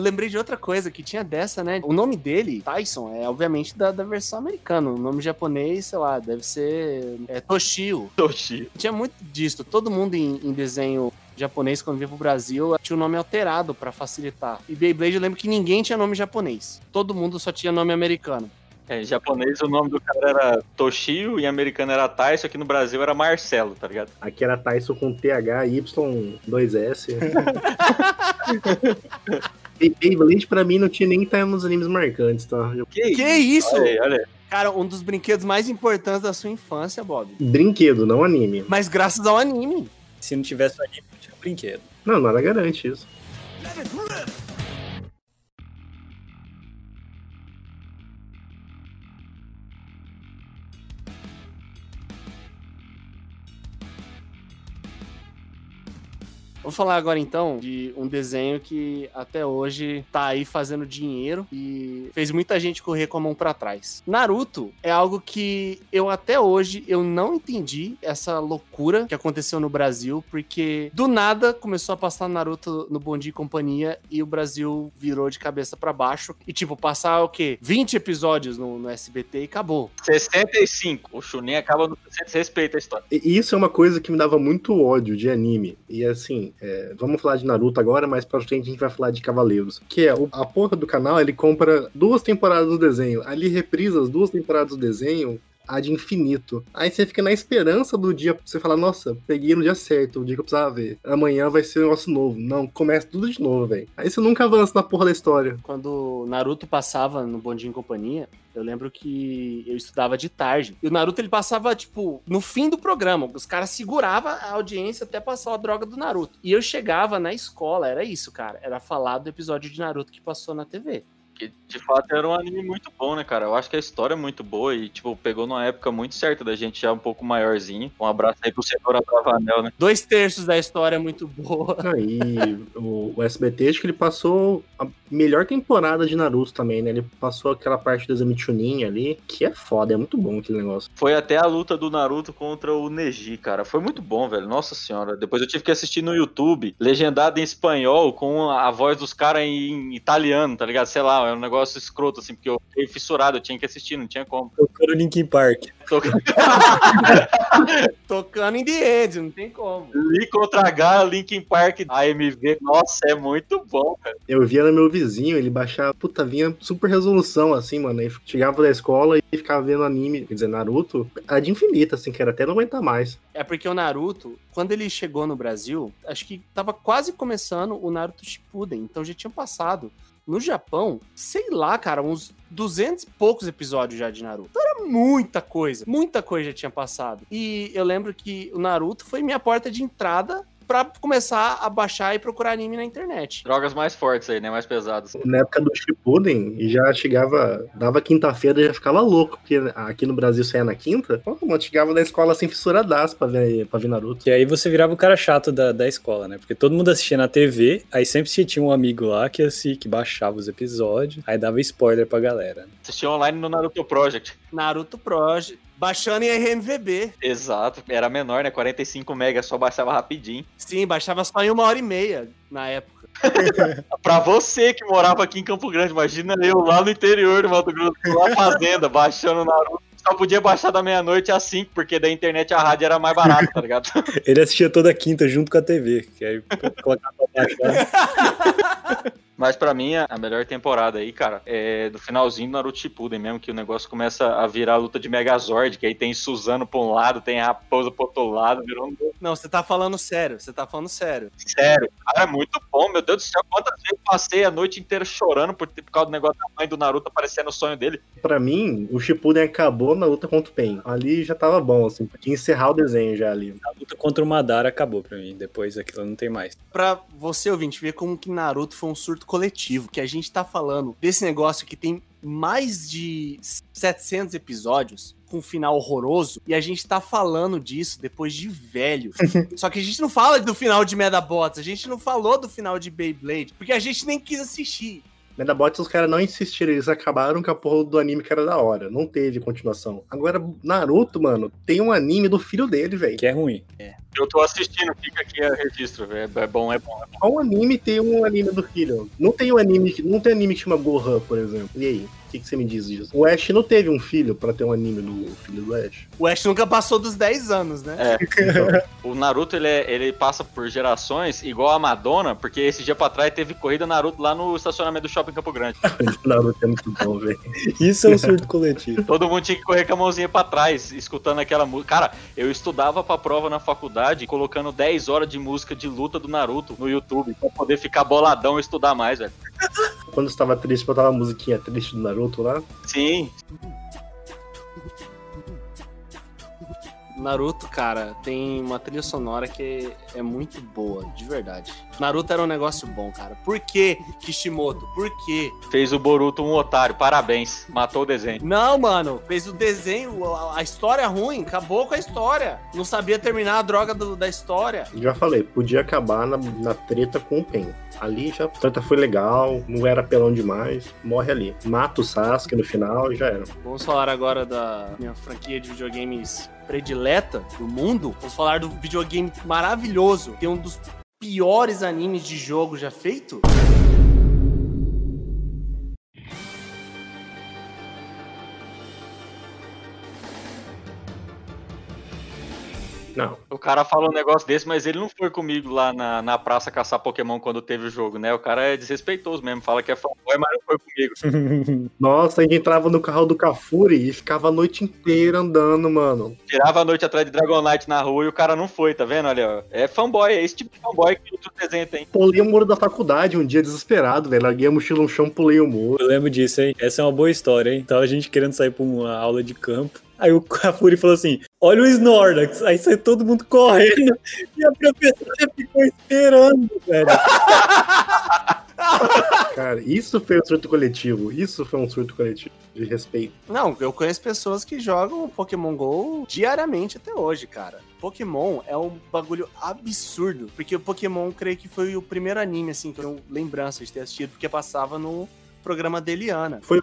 Lembrei de outra coisa que tinha dessa, né? O nome dele, Tyson, é obviamente da, da versão americana. O nome japonês, sei lá, deve ser é, Toshio. Toshi. Tinha muito disso. Todo mundo em, em desenho japonês, quando veio pro Brasil, tinha o nome alterado pra facilitar. E Beyblade, eu lembro que ninguém tinha nome japonês. Todo mundo só tinha nome americano. É, em japonês o nome do cara era Toshio, em americano era Tyson, aqui no Brasil era Marcelo, tá ligado? Aqui era Tyson com TH, Y, 2S. E Beyblade pra mim não tinha nem que estar nos animes marcantes, tá? Eu- Que isso? Olha aí, olha aí. Cara, um dos brinquedos mais importantes da sua infância, Bob. Brinquedo, não anime. Mas graças ao anime. Se não tivesse anime, não tinha brinquedo. Não, nada garante isso. Vou falar agora então de um desenho que até hoje tá aí fazendo dinheiro e fez muita gente correr com a mão pra trás. Naruto é algo que eu até hoje eu não entendi essa loucura que aconteceu no Brasil, porque do nada começou a passar Naruto no Bom Dia e Companhia e o Brasil virou de cabeça pra baixo e tipo passar o quê? 20 episódios no, no SBT e acabou. 65. O Chunin acaba no 60. Respeita a história. E isso é uma coisa que me dava muito ódio de anime. E assim, é, vamos falar de Naruto agora, mas pra frente a gente vai falar de Cavaleiros. Que é, a porra do canal, ele compra duas temporadas do desenho. Ali reprisa as duas temporadas do desenho a de infinito. Aí você fica na esperança do dia, você fala, nossa, peguei no dia certo, o dia que eu precisava ver. Amanhã vai ser um negócio novo. Não, começa tudo de novo, velho. Aí você nunca avança na porra da história. Quando Naruto passava no Dia em Companhia, eu lembro que eu estudava de tarde. E o Naruto ele passava, tipo, no fim do programa. Os caras seguravam a audiência até passar a droga do Naruto. E eu chegava na escola, era isso, cara. Era falar do episódio de Naruto que passou na TV. Que de fato era um anime muito bom, né, cara? Eu acho que a história é muito boa e, tipo, pegou numa época muito certa da gente já um pouco maiorzinho. Um abraço aí pro setor Abravanel, né? Dois terços da história é muito boa. Ah, e o, o SBT, acho que ele passou a melhor temporada de Naruto também, né? Ele passou aquela parte do exame Chunin ali, que é foda, é muito bom aquele negócio. Foi até a luta do Naruto contra o Neji, cara. Foi muito bom, velho. Nossa senhora. Depois eu tive que assistir no YouTube, legendado em espanhol, com a voz dos caras em italiano, tá ligado? Sei lá, é um negócio escroto, assim, porque eu fiquei fissurado, eu tinha que assistir, não tinha como. Tocando Linkin Park. Tô- Tocando em The End, não tem como. Li contra H, Linkin Park, AMV. Nossa, é muito bom, cara. Eu via no meu vizinho, ele baixava, puta, vinha super resolução, assim, mano. Aí chegava da escola e ficava vendo anime, quer dizer, Naruto, a de infinita, assim, que era até não aguentar mais. É porque o Naruto, quando ele chegou no Brasil, acho que tava quase começando o Naruto Shippuden, então já tinha passado. No Japão, sei lá, cara, uns 200 e poucos episódios já de Naruto. Então era muita coisa, muita coisa já tinha passado. E eu lembro que o Naruto foi minha porta de entrada pra começar a baixar e procurar anime na internet. Drogas mais fortes aí, né? Mais pesadas. Na época do Shippuden, e já chegava, dava quinta-feira e já ficava louco, porque aqui no Brasil saía na quinta. Pô, mano, chegava da escola assim, fissuradaço pra ver, pra ver Naruto. Que aí você virava o cara chato da, da escola, né? Porque todo mundo assistia na TV, aí sempre se tinha um amigo lá que, assim, que baixava os episódios, aí dava spoiler pra galera. Assistia online no Naruto Project. Naruto Project, baixando em RMVB. Exato. Era menor, né? 45 megas, só baixava rapidinho. Sim, baixava só em uma hora e meia na época. Pra você que morava aqui em Campo Grande, imagina eu lá no interior do Mato Grosso, lá na fazenda, baixando Naruto. Só podia baixar da meia-noite às 5, porque da internet a rádio era mais barata, tá ligado? Ele assistia toda quinta junto com a TV, que aí colocava pra baixar. Mas pra mim, a melhor temporada aí, cara, é do finalzinho do Naruto Shippuden mesmo, que o negócio começa a virar a luta de Megazord, que aí tem Suzano pra um lado, tem a Raposa pro outro lado, virou um... Não, você tá falando sério, você tá falando sério. Sério, cara, é muito bom, meu Deus do céu, quantas vezes eu passei a noite inteira chorando por, por causa do negócio da mãe do Naruto aparecendo no sonho dele. Pra mim, o Shippuden acabou na luta contra o Pen. Ali já tava bom, assim, podia encerrar o desenho já ali. A luta contra o Madara acabou pra mim, depois aquilo não tem mais. Pra você, ouvinte, ver como que Naruto foi um surto coletivo, que a gente tá falando desse negócio que tem mais de 700 episódios, com um final horroroso, e a gente tá falando disso depois de velho. Só que a gente não fala do final de Medabots, a gente não falou do final de Beyblade, porque a gente nem quis assistir. Medabots, os caras não insistiram, eles acabaram com a porra do anime que era da hora. Não teve continuação. Agora, Naruto, mano, tem um anime do filho dele, velho. Que é ruim. Eu tô assistindo, fica aqui a registro. É, é bom, é bom. É bom. Qual anime tem um anime do filho? Não tem um anime não tem anime que chama Gohan, por exemplo. E aí? O que, que você me diz disso? O Ash não teve um filho pra ter um anime do filho do Ash. O Ash nunca passou dos 10 anos, né? É. O Naruto, ele, é- ele passa por gerações, igual a Madonna, porque esse dia pra trás teve corrida Naruto lá no estacionamento do shopping Campo Grande. Naruto é muito bom, velho. Isso é um surto coletivo. Todo mundo tinha que correr com a mãozinha pra trás, escutando aquela música. Cara, eu estudava pra prova na faculdade, colocando 10 horas de música de luta do Naruto no YouTube, pra poder ficar boladão e estudar mais, velho. Quando você tava triste, botava a musiquinha triste do Naruto lá. Sim, Naruto, cara, tem uma trilha sonora que é muito boa, de verdade. Naruto era um negócio bom, cara. Por que Kishimoto? Por quê? fez o Boruto um otário, parabéns. Matou o desenho. Não, mano, fez o desenho, a, história ruim, acabou com a história. Não sabia terminar a droga do- da história. Já falei, podia acabar na, na treta com o Pen. Ali já a treta foi legal, não era pelão demais, morre ali. Mata o Sasuke no final e já era. Vamos falar agora da minha franquia de videogames predileta do mundo. Vamos falar do videogame maravilhoso, que é um dos piores animes de jogo já feito. Não. O cara fala um negócio desse, mas ele não foi comigo lá na, na praça caçar Pokémon quando teve o jogo, né? O cara é desrespeitoso mesmo, fala que é fanboy, mas não foi comigo. Nossa, a gente entrava no carro do Cafuri e ficava a noite inteira andando, mano. Tirava a noite atrás de Dragonite na rua e o cara não foi, tá vendo? Olha, ó. é fanboy, é esse tipo de fanboy que outro desenho tem. Pulei o muro da faculdade um dia desesperado, velho. Larguei a mochila no chão, pulei o muro. Eu lembro disso, hein? Essa é uma boa história, hein? Tava a gente querendo sair pra uma aula de campo. Aí o Cafuri falou assim: Olha o Snorlax. Aí saiu todo mundo correndo e a professora ficou esperando, velho. Cara, isso foi um surto coletivo. Isso foi um surto coletivo de respeito. Não, eu conheço pessoas que jogam Pokémon GO diariamente até hoje, cara. Pokémon é um bagulho absurdo. Porque o Pokémon, creio que foi o primeiro anime, assim, que eu tenho lembrança de ter assistido, porque passava no programa da Eliana. Foi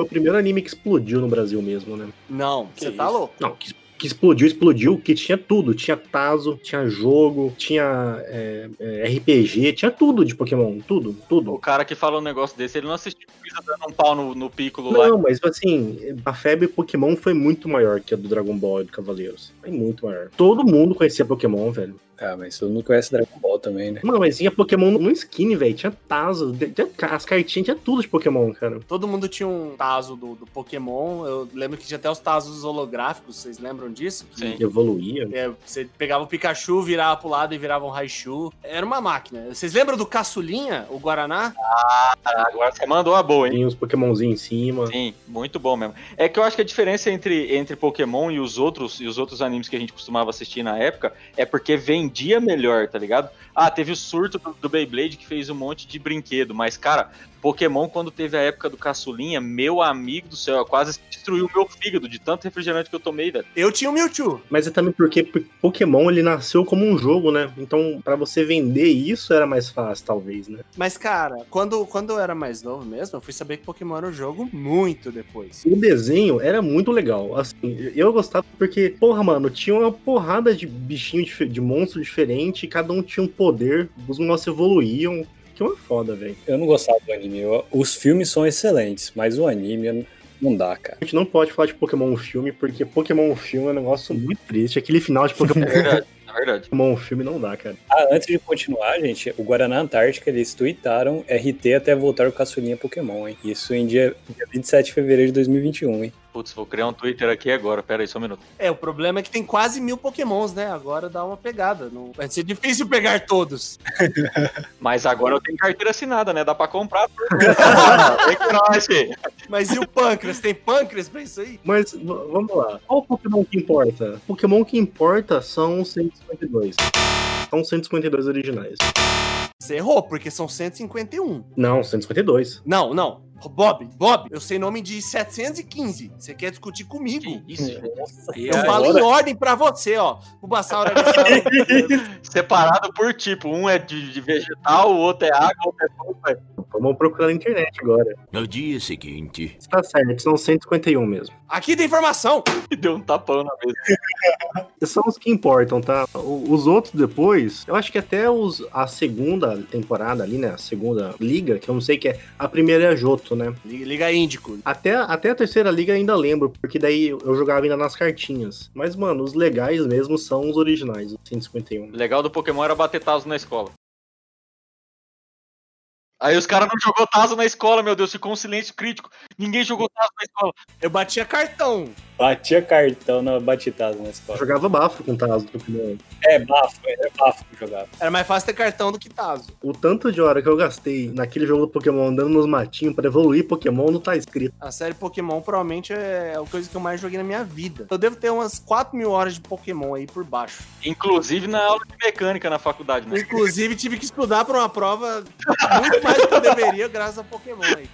o primeiro anime que explodiu no Brasil mesmo, né? Não, Que você tá louco. Não, que, que explodiu, explodiu, que tinha tudo. Tinha Tazo, tinha jogo, tinha é, é, RPG, tinha tudo de Pokémon. Tudo, O tudo. cara que fala um negócio desse, ele não assistiu o Pisa dando um pau no, no Piccolo lá. Não, mas assim, a febre Pokémon foi muito maior que a do Dragon Ball e do Cavaleiros. Foi muito maior. Todo mundo conhecia Pokémon, velho. Ah, mas todo mundo conhece Dragon Ball também, né? Mano, mas tinha Pokémon no skin, velho. Tinha Tazo, tinha as cartinhas, tinha tudo de Pokémon, cara. Todo mundo tinha um Tazo do, do Pokémon. Eu lembro que tinha até os Tazos holográficos, vocês lembram disso? Que, Sim. Evoluía. é, você pegava o Pikachu, virava pro lado e virava um Raichu. Era uma máquina. Vocês lembram do Caçulinha, o Guaraná? Ah, agora você mandou a boa, hein? Tinha os Pokémonzinhos em cima. Sim, muito bom mesmo. É que eu acho que a diferença entre, entre Pokémon e os outros e os outros animes que a gente costumava assistir na época é porque vendia melhor, tá ligado? Ah, teve o surto do, do Beyblade que fez um monte de brinquedo, mas cara, Pokémon quando teve a época do caçulinha, meu amigo do céu, quase destruiu o meu fígado de tanto refrigerante que eu tomei, velho. Eu tinha o Mewtwo. Mas é também porque Pokémon ele nasceu como um jogo, né? Então, pra você vender isso era mais fácil, talvez, né? Mas, cara, quando, quando eu era mais novo mesmo, eu fui saber que Pokémon era um jogo muito depois. O desenho era muito legal. Assim, eu gostava porque, porra, mano, tinha uma porrada de bichinho, de monstro diferente, cada um tinha um poder, os negócios evoluíam. Que uma foda, velho. Eu não gostava do anime. Eu- os filmes são excelentes, mas o anime não dá, cara. A gente não pode falar de Pokémon filme, porque Pokémon filme é um negócio muito triste. Aquele final de Pokémon, É verdade, é verdade. Pokémon filme não dá, cara. Ah, antes de continuar, gente, o Guaraná Antártica, eles tweetaram RT até voltar o caçulinha Pokémon, hein? Isso em dia, dia 27 de fevereiro de 2021, hein? Putz, vou criar um Twitter aqui agora, pera aí, só um minuto. É, o problema é que tem quase mil Pokémons, né? Agora dá uma pegada. Não... Vai ser difícil pegar todos. Mas agora eu tenho carteira assinada, né? Dá pra comprar. Nós, filho. Mas e o Pâncreas? Tem Pâncreas pra isso aí? Mas vamos lá. Qual o Pokémon que importa? O Pokémon que importa são os 152. São 152 originais. Você errou, porque são 151. Não, 152. Não, não. Bob, Bob, eu sei nome de 715. Você quer discutir comigo? Que isso. E Eu falo agora- em ordem pra você, ó. Bulbasaur, Arissauro. Separado por tipo. Um é de, de vegetal, o outro é água, o outro é. Vamos procurar na internet agora. No dia seguinte, Tá certo, são 151 mesmo. Aqui tem informação. E deu um tapão na mesa. São os que importam, tá? O- Os outros depois, eu acho que até os, a segunda temporada ali, né? A segunda liga, que eu não sei que é. A primeira é a Joto, né? Liga, Índico. Até, até a terceira liga ainda lembro, porque daí eu jogava ainda nas cartinhas. Mas, mano, os legais mesmo são os originais, os 151. O legal do Pokémon era bater Tazo na escola. Aí os caras não jogou Tazo na escola, meu Deus, ficou um silêncio crítico. Ninguém jogou Tazo na escola. Eu batia cartão. Batia cartão na batitado na escola. jogava bafo com Tazo do Pokémon. É, bafo, é bafo que jogava. Era mais fácil ter cartão do que Tazo. O tanto de hora que eu gastei naquele jogo do Pokémon andando nos matinhos pra evoluir Pokémon não tá escrito. A série Pokémon provavelmente é a coisa que eu mais joguei na minha vida. Eu devo ter umas 4 mil horas de Pokémon aí por baixo. Inclusive na aula de mecânica na faculdade, né? Inclusive, tive que estudar pra uma prova muito mais do que eu deveria, graças a Pokémon aí.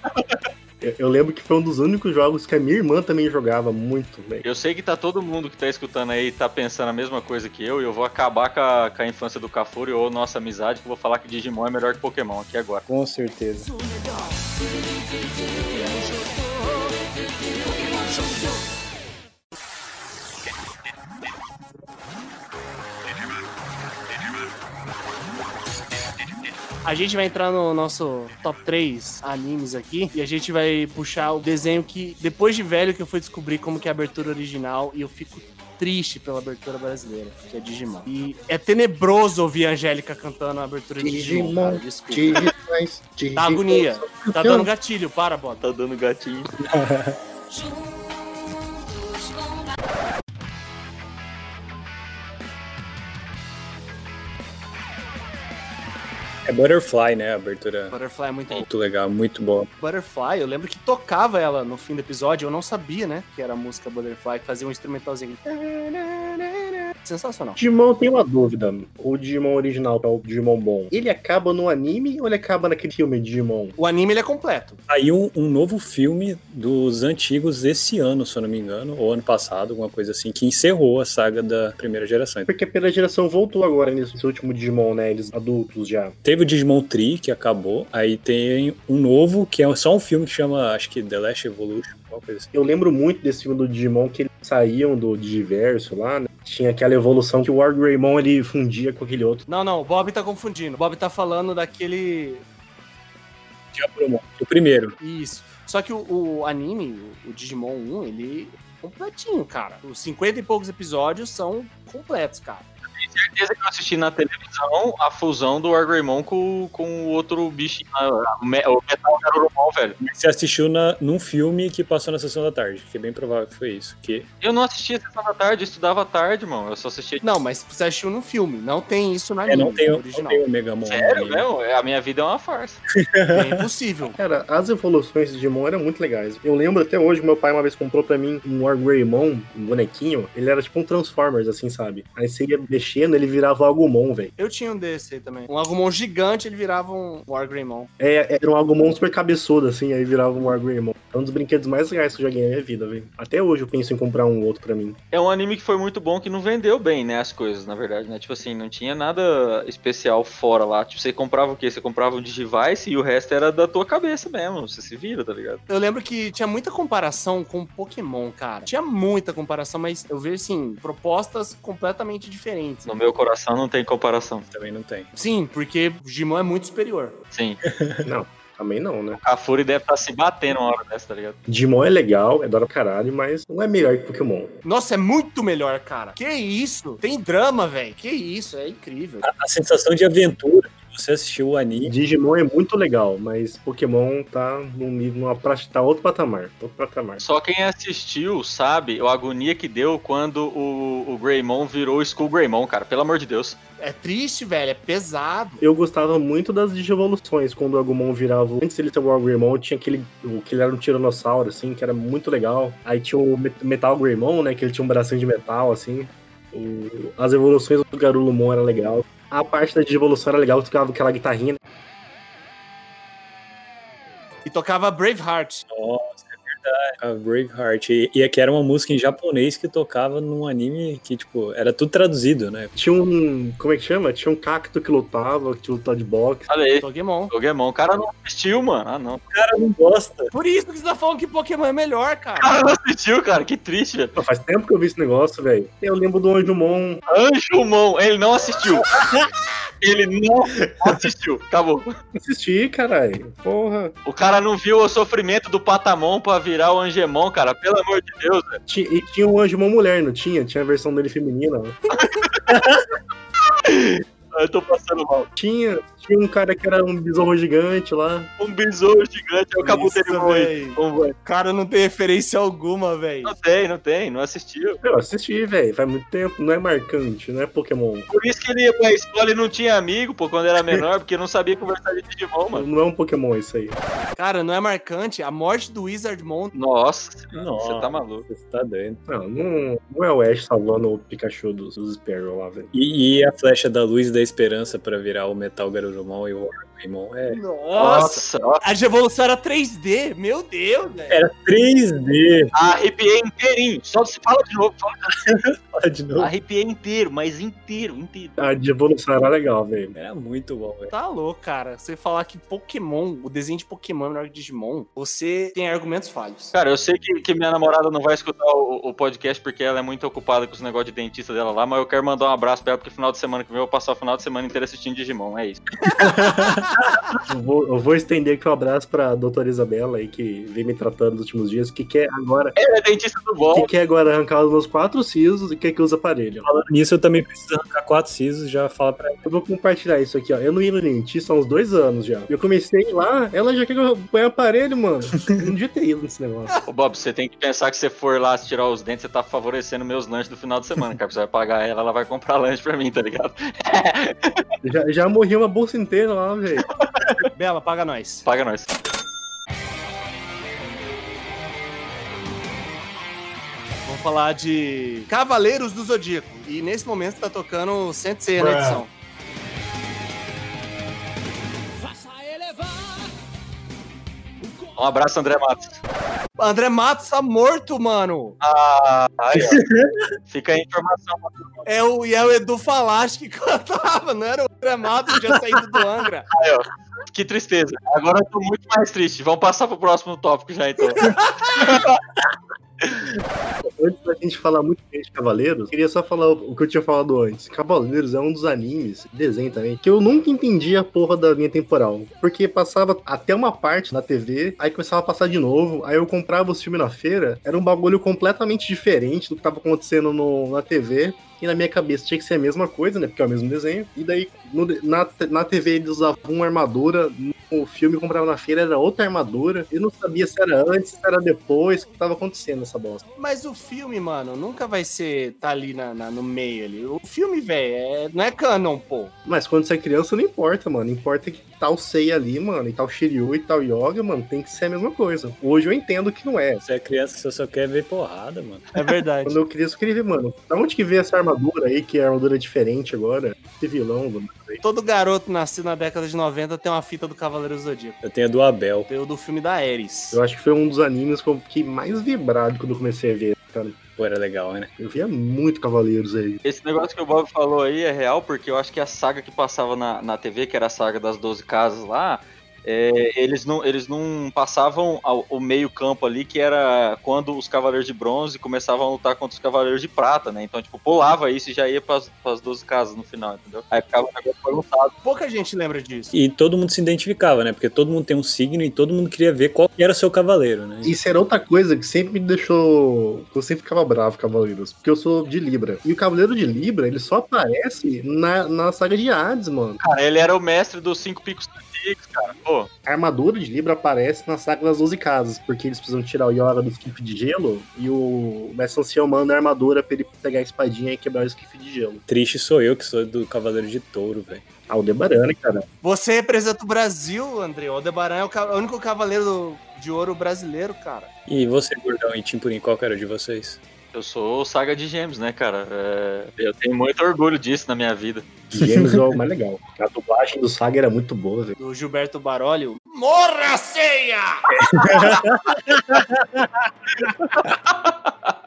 Eu, eu lembro que foi um dos únicos jogos que a minha irmã também jogava muito, velho. Eu sei que tá todo mundo que tá escutando aí tá pensando a mesma coisa que eu, e eu vou acabar com a, com a infância do Cafuri ou nossa amizade, que eu vou falar que Digimon é melhor que Pokémon aqui agora. Com certeza. A gente vai entrar no nosso top 3 animes aqui e a gente vai puxar o desenho que, depois de velho, que eu fui descobrir como que é a abertura original e eu fico triste pela abertura brasileira, que é Digimon. E é tenebroso ouvir a Angélica cantando a abertura de Digimon, Digimon, cara, desculpa. Digimais, Dá agonia. Tá dando gatilho, para, bota. Tá dando gatinho. É Butterfly, né? A abertura. Butterfly é muito. Muito legal, muito boa. Butterfly, eu lembro que tocava ela no fim do episódio, eu não sabia, né? Que era a música Butterfly, que fazia um instrumentalzinho. Sensacional. Digimon, eu tenho uma dúvida. O Digimon original, é o Digimon bom, ele acaba no anime ou ele acaba naquele filme Digimon? O anime ele é completo. Saiu um, um novo filme dos antigos esse ano, se eu não me engano, ou ano passado, alguma coisa assim, que encerrou a saga da primeira geração. Porque a primeira geração voltou agora nesse último Digimon, né? Eles adultos já. Teve o Digimon Tree, que acabou. Aí tem um novo, que é só um filme que chama, acho que The Last Evolution, alguma coisa assim. Eu lembro muito desse filme do Digimon que eles saíam do Digiverso lá, né? Tinha aquela evolução que o Wargreymon ele fundia com aquele outro. Não, não, o Bob tá confundindo. O Bob tá falando daquele. Diabromon, o primeiro. Isso. Só que o, o anime, o, o Digimon 1, ele é completinho, cara. Os 50 e poucos episódios são completos, cara. Certeza que eu assisti na televisão a fusão do Wargreymon com, com o outro bicho, o, Me- o Metal Garurumon, velho. Você assistiu na, num filme que passou na sessão da tarde, que é bem provável que foi isso. Que Eu não assistia Sessão da Tarde, eu estudava à tarde, mano. Eu só assistia. Não, mas você assistiu no filme. Não tem isso no é, anime não, tem, o- não original. tem o Megamon. Sério, ali. mesmo? A minha vida é uma farsa. É impossível. Cara, as evoluções de Digimon eram muito legais. Eu lembro até hoje, meu pai uma vez comprou pra mim um Wargreymon, um bonequinho. Ele era tipo um Transformers, assim, sabe? Aí você ia mexendo, ele virava o Agumon, velho. Eu tinha um desse aí também. Um Agumon gigante, ele virava um Wargreymon. É, era um Agumon super cabeçudo, assim, aí virava um Wargreymon. É um dos brinquedos mais legais que eu joguei na minha vida, velho. Até hoje eu penso em comprar um outro pra mim. É um anime que foi muito bom, que não vendeu bem, né, as coisas, na verdade, né? Tipo assim, não tinha nada especial fora lá. Tipo, você comprava o quê? Você comprava um Digivice e o resto era da tua cabeça mesmo. Você se vira, tá ligado? Eu lembro que tinha muita comparação com Pokémon, cara. Tinha muita comparação, mas eu vejo, assim, propostas completamente diferentes. No meu coração não tem comparação. Também não tem. Sim, porque o Digimon é muito superior. Sim. Não, também não, né? A Fúria deve estar se batendo uma hora dessa, tá ligado? Digimon é legal, é da hora pra caralho, mas não é melhor que Pokémon. Nossa, é muito melhor, cara. Que isso? Tem drama, velho. Que isso? É incrível. A sensação de aventura você assistiu o anime. Digimon é muito legal, mas Pokémon tá num nível, numa praça, tá outro patamar. Outro patamar. Só quem assistiu sabe a agonia que deu quando o, o Greymon virou Skull Greymon, cara. Pelo amor de Deus. É triste, velho. É pesado. Eu gostava muito das digievoluções, quando o Agumon virava. Antes dele ser o Wargreymon, tinha aquele. O que ele era um tiranossauro, assim, que era muito legal. Aí tinha o Met- Metal Greymon, né? Que ele tinha um bracinho de metal, assim. O- As evoluções do Garurumon era legal. A parte da digievolução era legal, tocava aquela guitarrinha. E tocava Braveheart. Nossa, verdade. A Braveheart. E, e aqui era uma música em japonês que tocava num anime que, tipo, era tudo traduzido, né? Tinha um. Como é que chama? Tinha um cacto que lutava, que lutava de boxe. Aí. Pokémon. Pokémon. O cara não assistiu, mano. Ah, não. O cara não gosta. Por isso que você tá falando que Pokémon é melhor, O cara. cara não assistiu, cara. Que triste, velho. Pô, Faz tempo que eu vi esse negócio, velho. Eu lembro do Anjumon. Anjumon. Ele não assistiu. Ele não assistiu. Acabou. Assisti, caralho. Porra. O cara não viu o sofrimento do Patamon pra virar o Angemon, cara. Pelo amor de Deus, velho. E tinha um Anjumon mulher, não tinha? Tinha a versão dele feminina. Eu tô passando mal. Tinha, tinha um cara que era um besouro gigante lá. Um besouro gigante. É o cabo Isso, dele? O cara não tem referência alguma, velho. Não tem, não tem. Não assistiu. Eu assisti, velho. Faz muito tempo. Não é marcante, não é Pokémon. Por isso que ele ia pra escola e não tinha amigo, pô, quando era menor, porque não sabia conversar de Digimon, mano. Não é um Pokémon isso aí. Cara, não é marcante. A morte do Wizardmon. Nossa, Nossa. você tá maluco. Você tá doido. Não, não, não é o Ash salvando o Pikachu dos, dos Sparrow lá, velho. E, e a flecha da luz da esperança pra virar o Metal Garurumon e o Wargreymon. É. Nossa! Nossa. A evolução era 3D. Meu Deus, velho. Era 3D. Arrepiei inteirinho. Só se fala de novo. Fala. Fala de novo. Arrepiei inteiro, mas inteiro, inteiro. A de evolução era legal, velho. Era muito bom, velho. Tá louco, cara. Você falar que Pokémon, o desenho de Pokémon é melhor que Digimon, você tem argumentos falhos. Cara, eu sei que, que minha namorada não vai escutar o, o podcast porque ela é muito ocupada com os negócios de dentista dela lá, mas eu quero mandar um abraço pra ela porque final de semana que vem eu vou passar o final de semana inteiro assistindo Digimon. É isso. Eu vou, eu vou estender aqui um abraço pra doutora Isabela aí, que vem me tratando nos últimos dias, que quer agora. Ela é dentista do Que bom. quer agora arrancar os meus quatro sisos e quer que use aparelho. Falando nisso, eu também preciso arrancar quatro sisos, já fala pra ela. Eu vou compartilhar isso aqui, ó. Eu não ia no dentista há uns dois anos já. Eu comecei lá, ela já quer que eu ponha aparelho, mano. Eu não devia ter ido nesse negócio. Ô, Bob, você tem que pensar que se você for lá tirar os dentes, você tá favorecendo meus lanches do final de semana, cara. Você vai pagar ela, ela vai comprar lanche pra mim, tá ligado? Já, já morri uma bolsa inteira lá, velho. Bela, paga nós. Paga nós. Vamos falar de Cavaleiros do Zodíaco. E nesse momento tá tocando Sensei na edição. Um abraço, André Matos. André Matos tá morto, mano. Ah, aí. Fica a informação. É o, e é o Edu Falache que cantava, não era o André Matos que tinha saído do Angra. Aí, ó. Que tristeza. Agora eu tô muito mais triste. Vamos passar pro próximo tópico já, então. Antes da gente falar muito bem de Cavaleiros, queria só falar o que eu tinha falado antes. Cavaleiros é um dos animes, desenho também, que eu nunca entendi a porra da linha temporal. Porque passava até uma parte na TV, aí começava a passar de novo, aí eu comprava os filmes na feira, era um bagulho completamente diferente do que tava acontecendo no, na TV. E na minha cabeça tinha que ser a mesma coisa, né? Porque é o mesmo desenho. E daí, no- na, na TV eles usavam uma armadura, no filme comprava na feira era outra armadura. Eu não sabia se era antes, se era depois, o que tava acontecendo nessa bosta. Mas o filme, mano, nunca vai ser tá ali na, na- no meio ali. O filme, velho, é, não é canon, pô. Mas quando você é criança, não importa, mano. Importa que o Sei ali, mano, e o Shiryu e tal Yoga, mano, tem que ser a mesma coisa. Hoje eu entendo que não é. Você é criança, você só quer ver porrada, mano. É verdade. Quando eu criança, eu queria ver, mano, da onde que veio essa armadura aí, que é armadura diferente agora? Esse vilão, mano. Todo garoto nascido na década de 90 tem uma fita do Cavaleiro do Zodíaco. Eu tenho a do Abel. Tem o do filme da Ares. Eu acho que foi um dos animes que eu fiquei mais vibrado quando eu comecei a ver, cara. Pô, era legal, né? Eu via muito Cavaleiros aí. Esse negócio que o Bob falou aí é real, porque eu acho que a saga que passava na, na TV, que era a saga das 12 casas lá, é, eles, não, eles não passavam ao- o meio campo ali, que era quando os Cavaleiros de Bronze começavam a lutar contra os Cavaleiros de Prata, né? Então, tipo, pulava isso e já ia pras, pras 12 casas no final, entendeu? Aí ficava um negócio. Pouca gente lembra disso. E todo mundo se identificava, né? Porque todo mundo tem um signo e todo mundo queria ver qual que era o seu cavaleiro, né? Isso era outra coisa que sempre me deixou. Eu sempre ficava bravo com Cavaleiros, porque eu sou de Libra. E o Cavaleiro de Libra, ele só aparece na, na saga de Hades, mano. Cara, ele era o mestre dos cinco picos cara. Pô, A armadura de Libra aparece na saga das 12 casas, porque eles precisam tirar o Yoga do esquife de gelo e o Mestre Ancião manda a armadura pra ele pegar a espadinha e quebrar o esquife de gelo. Triste sou eu que sou do Cavaleiro de Touro, velho. Ah, o Debarane, cara. Você representa o Brasil, André. O Aldebaran é o, ca- o único cavaleiro de ouro brasileiro, cara. E você, Gordão e Timpurim, qual que era de vocês? Eu sou saga de gêmeos, né, cara? É, Eu tenho muito orgulho disso na minha vida. Gêmeos é o mais legal. A dublagem do Saga era muito boa, velho. Do Gilberto Baroli, o Morra Ceia!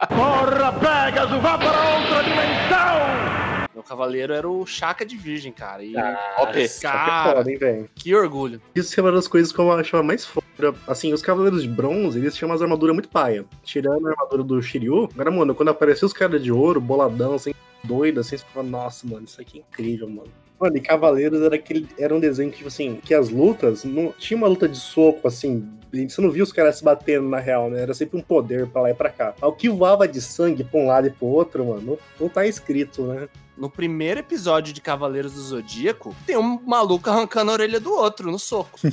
Porra, Pegasus, vá para outra dimensão! Meu cavaleiro era o Chaka de Virgem, cara. E, ok. cara, Foda, hein, velho. que orgulho. Isso é uma das coisas que eu achava mais foda. Assim, os Cavaleiros de Bronze, eles tinham umas armaduras muito paia. Tirando a armadura do Shiryu, agora, mano, quando apareceu os caras de ouro, boladão, assim, doido, assim, você fala, nossa, mano, isso aqui é incrível, mano. Mano, e Cavaleiros era, aquele, era um desenho que, tipo assim, que as lutas, não tinha uma luta de soco, assim, você não via os caras se batendo na real, né? Era sempre um poder pra lá e pra cá. O que voava de sangue pra um lado e pro outro, mano, não, não tá escrito, né? No primeiro episódio de Cavaleiros do Zodíaco, tem um maluco arrancando a orelha do outro no soco.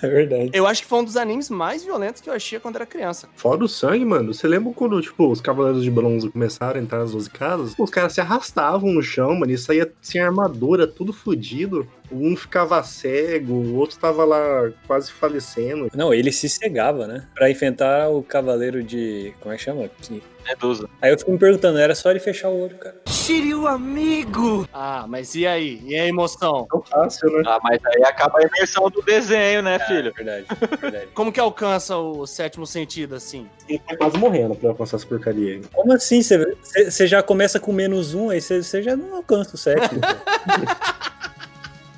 É verdade. Eu acho que foi um dos animes mais violentos que eu achei quando era criança. Fora o sangue, mano, você lembra quando, tipo, os Cavaleiros de Bronze começaram a entrar nas 12 casas? Os caras se arrastavam no chão, mano, e saía sem armadura, tudo fudido. Um ficava cego, o outro tava lá quase falecendo. Não, ele se cegava, né? Pra enfrentar o cavaleiro de. Como é que chama? Que- Medusa. Aí eu fico me perguntando, era só ele fechar o olho, cara. Shiryu amigo! Ah, mas e aí? E a emoção? Tão fácil, né? Ah, mas aí acaba a imersão do desenho, né, filho? Verdade, verdade. Como que alcança o sétimo sentido, assim? Ele tá quase morrendo pra alcançar essa porcaria aí. Como assim? Você- já começa com menos um, aí você você já não alcança o sétimo.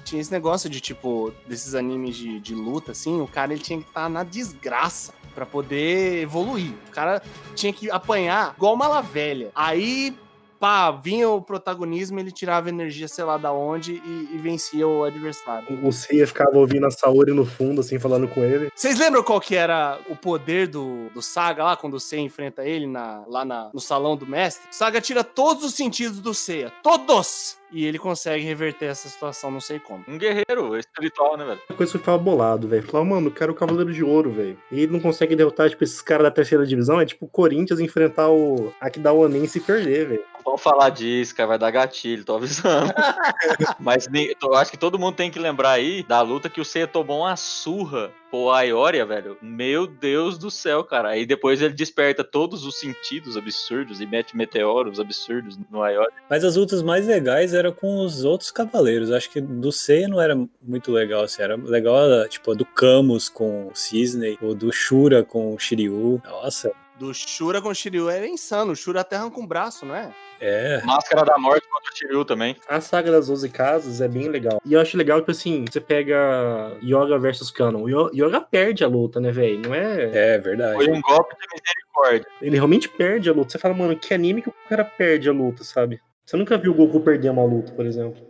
Tinha esse negócio de, tipo, desses animes de, de luta, assim, o cara ele tinha que estar na desgraça pra poder evoluir. O cara tinha que apanhar igual uma lavelha. Aí, pá, vinha o protagonismo, ele tirava energia, sei lá da onde, e, e vencia o adversário. O Seiya ficava ouvindo a Saori no fundo, assim, falando com ele. Vocês lembram qual que era o poder do, do Saga lá, quando o Seiya enfrenta ele na, lá na- no salão do mestre? O Saga tira todos os sentidos do Seiya. Todos! E ele consegue reverter essa situação, não sei como. Um guerreiro espiritual, né, velho? Uma coisa que eu ficava bolado, velho. Falava, mano, eu quero o Cavaleiro de Ouro, velho. E ele não consegue derrotar, tipo, esses caras da terceira divisão. É tipo o Corinthians enfrentar o Aquidauanense e perder, velho. Vamos falar disso, cara, vai dar gatilho, tô avisando. Mas eu acho que todo mundo tem que lembrar aí da luta que o Seiya tomou uma surra Pô, a Ioria, velho, meu Deus do céu, cara. Aí depois ele desperta todos os sentidos absurdos e mete meteoros absurdos no Ioria. Mas as lutas mais legais eram com os outros cavaleiros. Acho que do Seiya não era muito legal, assim. Era legal, tipo, a do Camus com o Cisne, ou do Shura com o Shiryu. Nossa, Do Shura com o Shiryu era insano. O Shura até arranca um braço, não é? é. Máscara da Morte contra o Shiryu também. A saga das 12 casas é bem legal. E eu acho legal que, assim, você pega Yoga versus Canon. Yoga perde a luta, né, velho? Não é. É verdade. Foi um golpe de misericórdia. Ele realmente perde a luta. Você fala, mano, que anime que o cara perde a luta, sabe? Você nunca viu o Goku perder uma luta, por exemplo.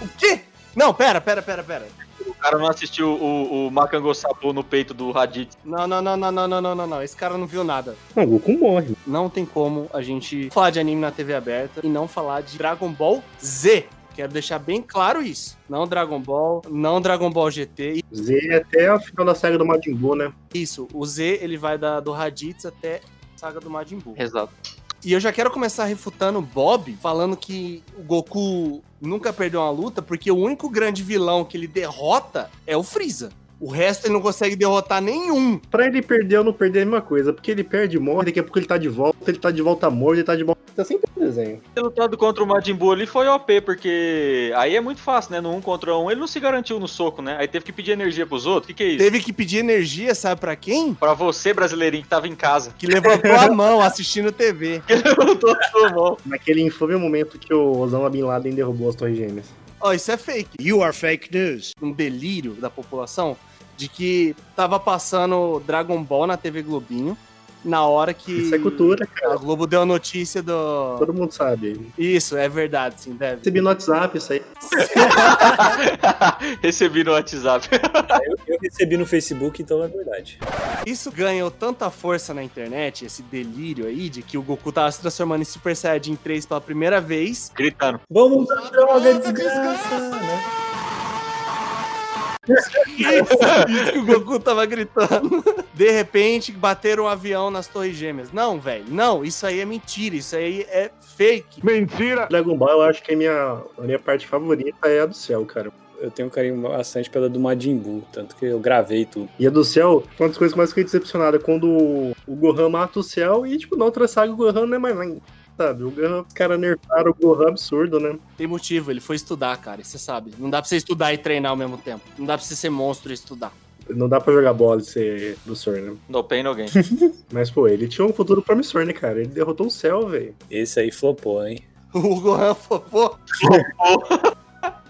O quê? Não, pera, pera, pera, pera. O cara não assistiu o, o Makango Sapo no peito do Raditz. Não, não, não, não, não, não, não, não, não. Esse cara não viu nada. Não, o Goku morre. Não tem como a gente falar de anime na TV aberta e não falar de Dragon Ball Z. Quero deixar bem claro isso. Não Dragon Ball, não Dragon Ball GT. Z é até o final da saga do Majin Buu, né? Isso, o Z ele vai da, do Raditz até a saga do Majin Buu. Exato. E eu já quero começar refutando o Bob, falando que o Goku nunca perdeu uma luta, porque o único grande vilão que ele derrota é o Freeza. O resto ele não consegue derrotar nenhum. Pra ele perder ou não perder é a mesma coisa, porque ele perde e morre, daqui a pouco ele tá de volta, ele tá de volta morto, ele tá de volta. Tá sempre no desenho. Ter lutado contra o Majin Buu ali foi OP, porque aí é muito fácil, né? No um contra um, ele não se garantiu no soco, né? Aí teve que pedir energia pros outros. O que, que é isso? Teve que pedir energia, sabe pra quem? Pra você, brasileirinho, que tava em casa. Que levantou a mão assistindo TV. Que levantou a sua mão. Naquele infame momento que o Osama Bin Laden derrubou as Torres Gêmeas. Ó, isso é fake. You are fake news. Um delírio da população de que tava passando Dragon Ball na TV Globinho na hora que Isso é cultura, cara. a Globo deu a notícia do. Todo mundo sabe. Isso, é verdade, sim, deve. Recebi no WhatsApp isso aí. Recebi no WhatsApp. Eu, eu recebi no Facebook, então é verdade. Isso ganhou tanta força na internet, esse delírio aí, de que o Goku tava se transformando em Super Saiyajin 3 pela primeira vez. Gritando. Vamos dar droga, desgraça! Né? Isso que o Goku tava gritando. De repente, bateram um avião nas Torres Gêmeas. Não, velho, não, isso aí é mentira, isso aí é fake. Mentira. Dragon Ball, eu acho que a minha, a minha parte favorita é a do céu, cara. eu tenho um carinho bastante pela do Majin Buu, tanto que eu gravei tudo. E a do céu, uma das coisas que mais fiquei decepcionada é quando o o Gohan mata o céu e, tipo, na outra saga o Gohan não é mais lá, sabe? O Gohan, os caras nerfaram o Gohan absurdo, né? Tem motivo, ele foi estudar, cara, você sabe. Não dá pra você estudar e treinar ao mesmo tempo. Não dá pra você ser monstro e estudar. Não dá pra jogar bola e ser professor, né? No pain, no gain. Mas, pô, ele tinha um futuro promissor, né, cara? Ele derrotou o céu, velho. Esse aí flopou, hein? O Gohan flopou.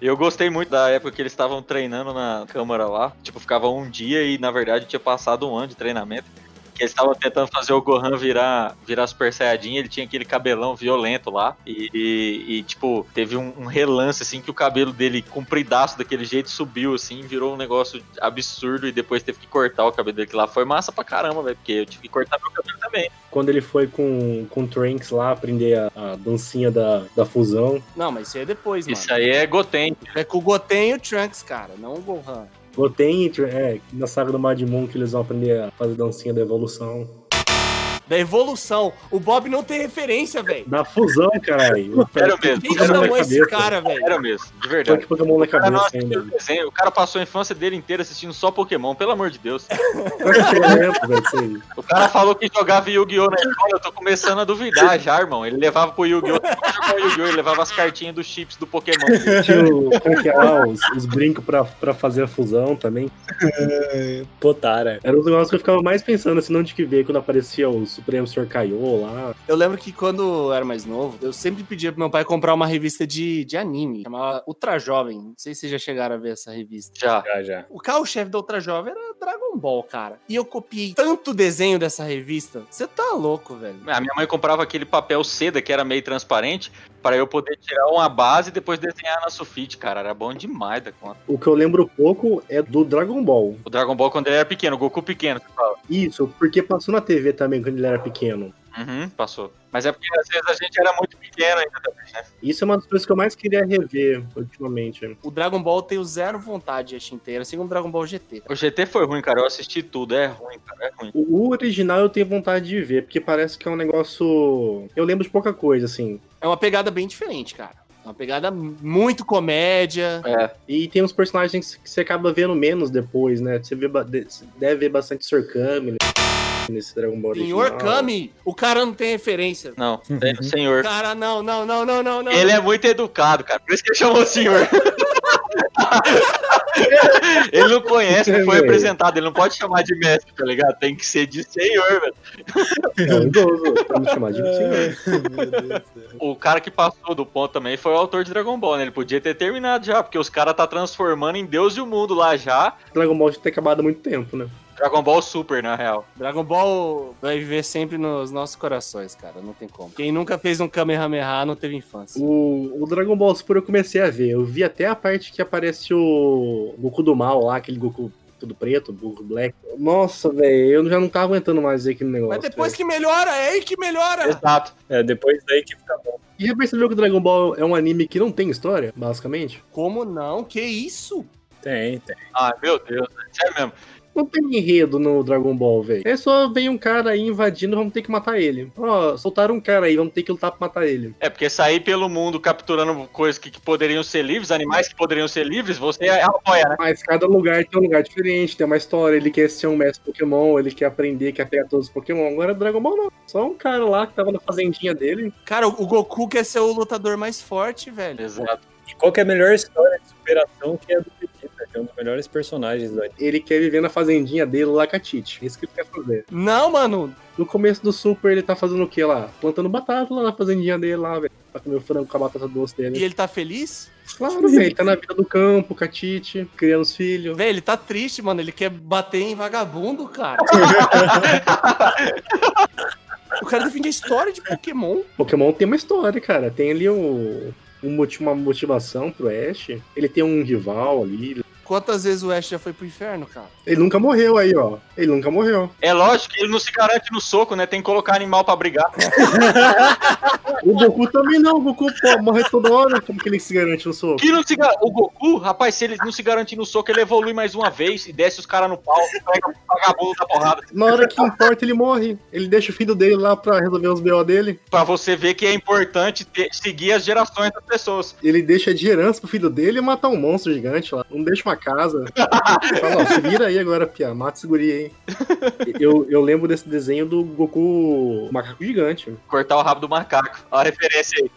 Eu gostei muito da época que eles estavam treinando na câmara lá. Tipo, ficava um dia e, na verdade, tinha passado um ano de treinamento. Que eles estavam tentando fazer o Gohan virar, virar Super Saiyajin, ele tinha aquele cabelão violento lá. E, e- e, tipo, teve um, um relance, assim, que o cabelo dele, compridaço daquele jeito, subiu, assim, virou um negócio absurdo. E depois teve que cortar o cabelo dele que lá. Foi massa pra caramba, velho, porque eu tive que cortar meu cabelo também. Quando ele foi com, com o Trunks lá aprender a, a dancinha da, da fusão. Não, mas isso aí é depois, mano. Isso aí é Goten. É com o Goten e o Trunks, cara, não o Gohan. Goten, é, na saga do Majin Buu que eles vão aprender a fazer dancinha da evolução. Da evolução. O Bob não tem referência, velho. Da fusão, caralho. Era mesmo. Quem chamou esse cara, velho? Era mesmo, de verdade. que Pokémon na O cara, não cabeça o desenho, o cara passou a infância dele inteira assistindo só Pokémon, pelo amor de Deus. É. O cara falou que jogava Yu-Gi-Oh! na escola, eu tô começando a duvidar já, irmão. Ele levava pro Yu-Gi-Oh! Não jogava Yu-Gi-Oh! Ele levava as cartinhas dos chips do Pokémon. Tinha como que é lá, os, os brincos pra, pra fazer a fusão também. Potara. Era um negócio que eu ficava mais pensando, assim, onde que ver quando aparecia o Supremo Sr. Kaiô lá. Eu lembro que quando eu era mais novo, eu sempre pedia pro meu pai comprar uma revista de, de anime, chamava Ultra Jovem. Não sei se vocês já chegaram a ver essa revista. Já. Já, já. O carro-chefe da Ultra Jovem era Dragon Ball, cara. E eu copiei tanto desenho dessa revista. Você tá louco, velho. A minha mãe comprava aquele papel seda que era meio transparente para eu poder tirar uma base e depois desenhar na sulfite, cara. Era bom demais da conta. O que eu lembro pouco é do Dragon Ball. O Dragon Ball quando ele era pequeno, o Goku pequeno, você fala. Isso, porque passou na TV também quando ele era pequeno. Uhum, passou. Mas é porque às vezes a gente era muito pequeno ainda também, né? Isso é uma das coisas que eu mais queria rever ultimamente. O Dragon Ball eu tenho zero vontade de assistir inteira, assim como o Dragon Ball GT. O GT foi ruim, cara. Eu assisti tudo. É ruim, cara. É ruim. O original eu tenho vontade de ver, porque parece que é um negócio. Eu lembro de pouca coisa, assim. É uma pegada bem diferente, cara. É uma pegada muito comédia. É. E tem uns personagens que você acaba vendo menos depois, né? Você vê, deve ver bastante Sr. Kami nesse Dragon Ball Senhor original. Kami, o cara não tem referência. Não, tem o senhor. Cara, não, não, não, não, não, não. Ele é muito educado, cara. Por isso que ele chamou o senhor. ele não conhece, não foi apresentado. Ele não pode chamar de mestre, tá ligado? Tem que ser de senhor, velho. É vamos chamar de senhor. O cara que passou do ponto também foi o autor de Dragon Ball, né? Ele podia ter terminado já, porque os caras tá transformando em Deus e o mundo lá já. Dragon Ball já tem acabado há muito tempo, né? Dragon Ball Super, na real. Dragon Ball vai viver sempre nos nossos corações, cara. Não tem como. Quem nunca fez um Kamehameha não teve infância. O, o Dragon Ball Super eu comecei a ver. Eu vi até a parte que aparece o Goku do mal lá, aquele Goku tudo preto, Goku Black. Nossa, velho, eu já não tava aguentando mais ver aquele negócio. Mas depois velho. que melhora, é aí que melhora. Exato. É, depois daí que fica bom. E já percebeu que o Dragon Ball é um anime que não tem história, basicamente? Como não? Que isso? Tem, tem. Ah, meu Deus. Sério mesmo. Não tem enredo no Dragon Ball, velho. É só vem um cara aí invadindo, vamos ter que matar ele. Ó, soltaram um cara aí, vamos ter que lutar pra matar ele. É porque sair pelo mundo capturando coisas que, que poderiam ser livres, animais que poderiam ser livres, você apoia, né? Mas cada lugar tem um lugar diferente, tem uma história. Ele quer ser um mestre Pokémon, ele quer aprender, quer pegar todos os Pokémon. Agora Dragon Ball não. Só um cara lá que tava na fazendinha dele. Cara, o Goku quer ser o lutador mais forte, velho. Exato. E qual que é a melhor história de superação que é a do Vegeta, que é um dos melhores personagens. Ele quer viver na fazendinha dele lá com a Tite. É isso que ele quer fazer. Não, mano. No começo do Super, ele tá fazendo o que lá? Plantando batata lá na fazendinha dele lá, velho. Pra comer o frango com a batata doce E dele. ele tá feliz? Claro, velho. Ele tá na vida do campo, com a Tite, criando os filhos. Velho, ele tá triste, mano. Ele quer bater em vagabundo, cara. o cara defende a história de Pokémon. Pokémon tem uma história, cara. Tem ali moti- uma motivação pro Ash. Ele tem um rival ali. Quantas vezes o Ash já foi pro inferno, cara? Ele nunca morreu aí, ó. Ele nunca morreu. É lógico que ele não se garante no soco, né? Tem que colocar animal pra brigar. O Goku também não. O Goku pô, morre toda hora. Como que ele se garante no soco? Que não se gar... O Goku, rapaz, se ele não se garantir no soco, ele evolui mais uma vez e desce os caras no pau, pega o vagabundo da porrada. Na hora que importa, ele morre. Ele deixa o filho dele lá pra resolver os BO dele. Pra você ver que é importante ter- seguir as gerações das pessoas. Ele deixa de herança pro filho dele e matar um monstro gigante lá. Não deixa uma casa. Fala, ó, se vira aí agora, Pia. Mata esse guri aí. Eu, eu lembro desse desenho do Goku macaco gigante. Cortar o rabo do macaco. Olha a referência aí.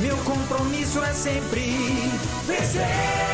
Meu compromisso é sempre vencer.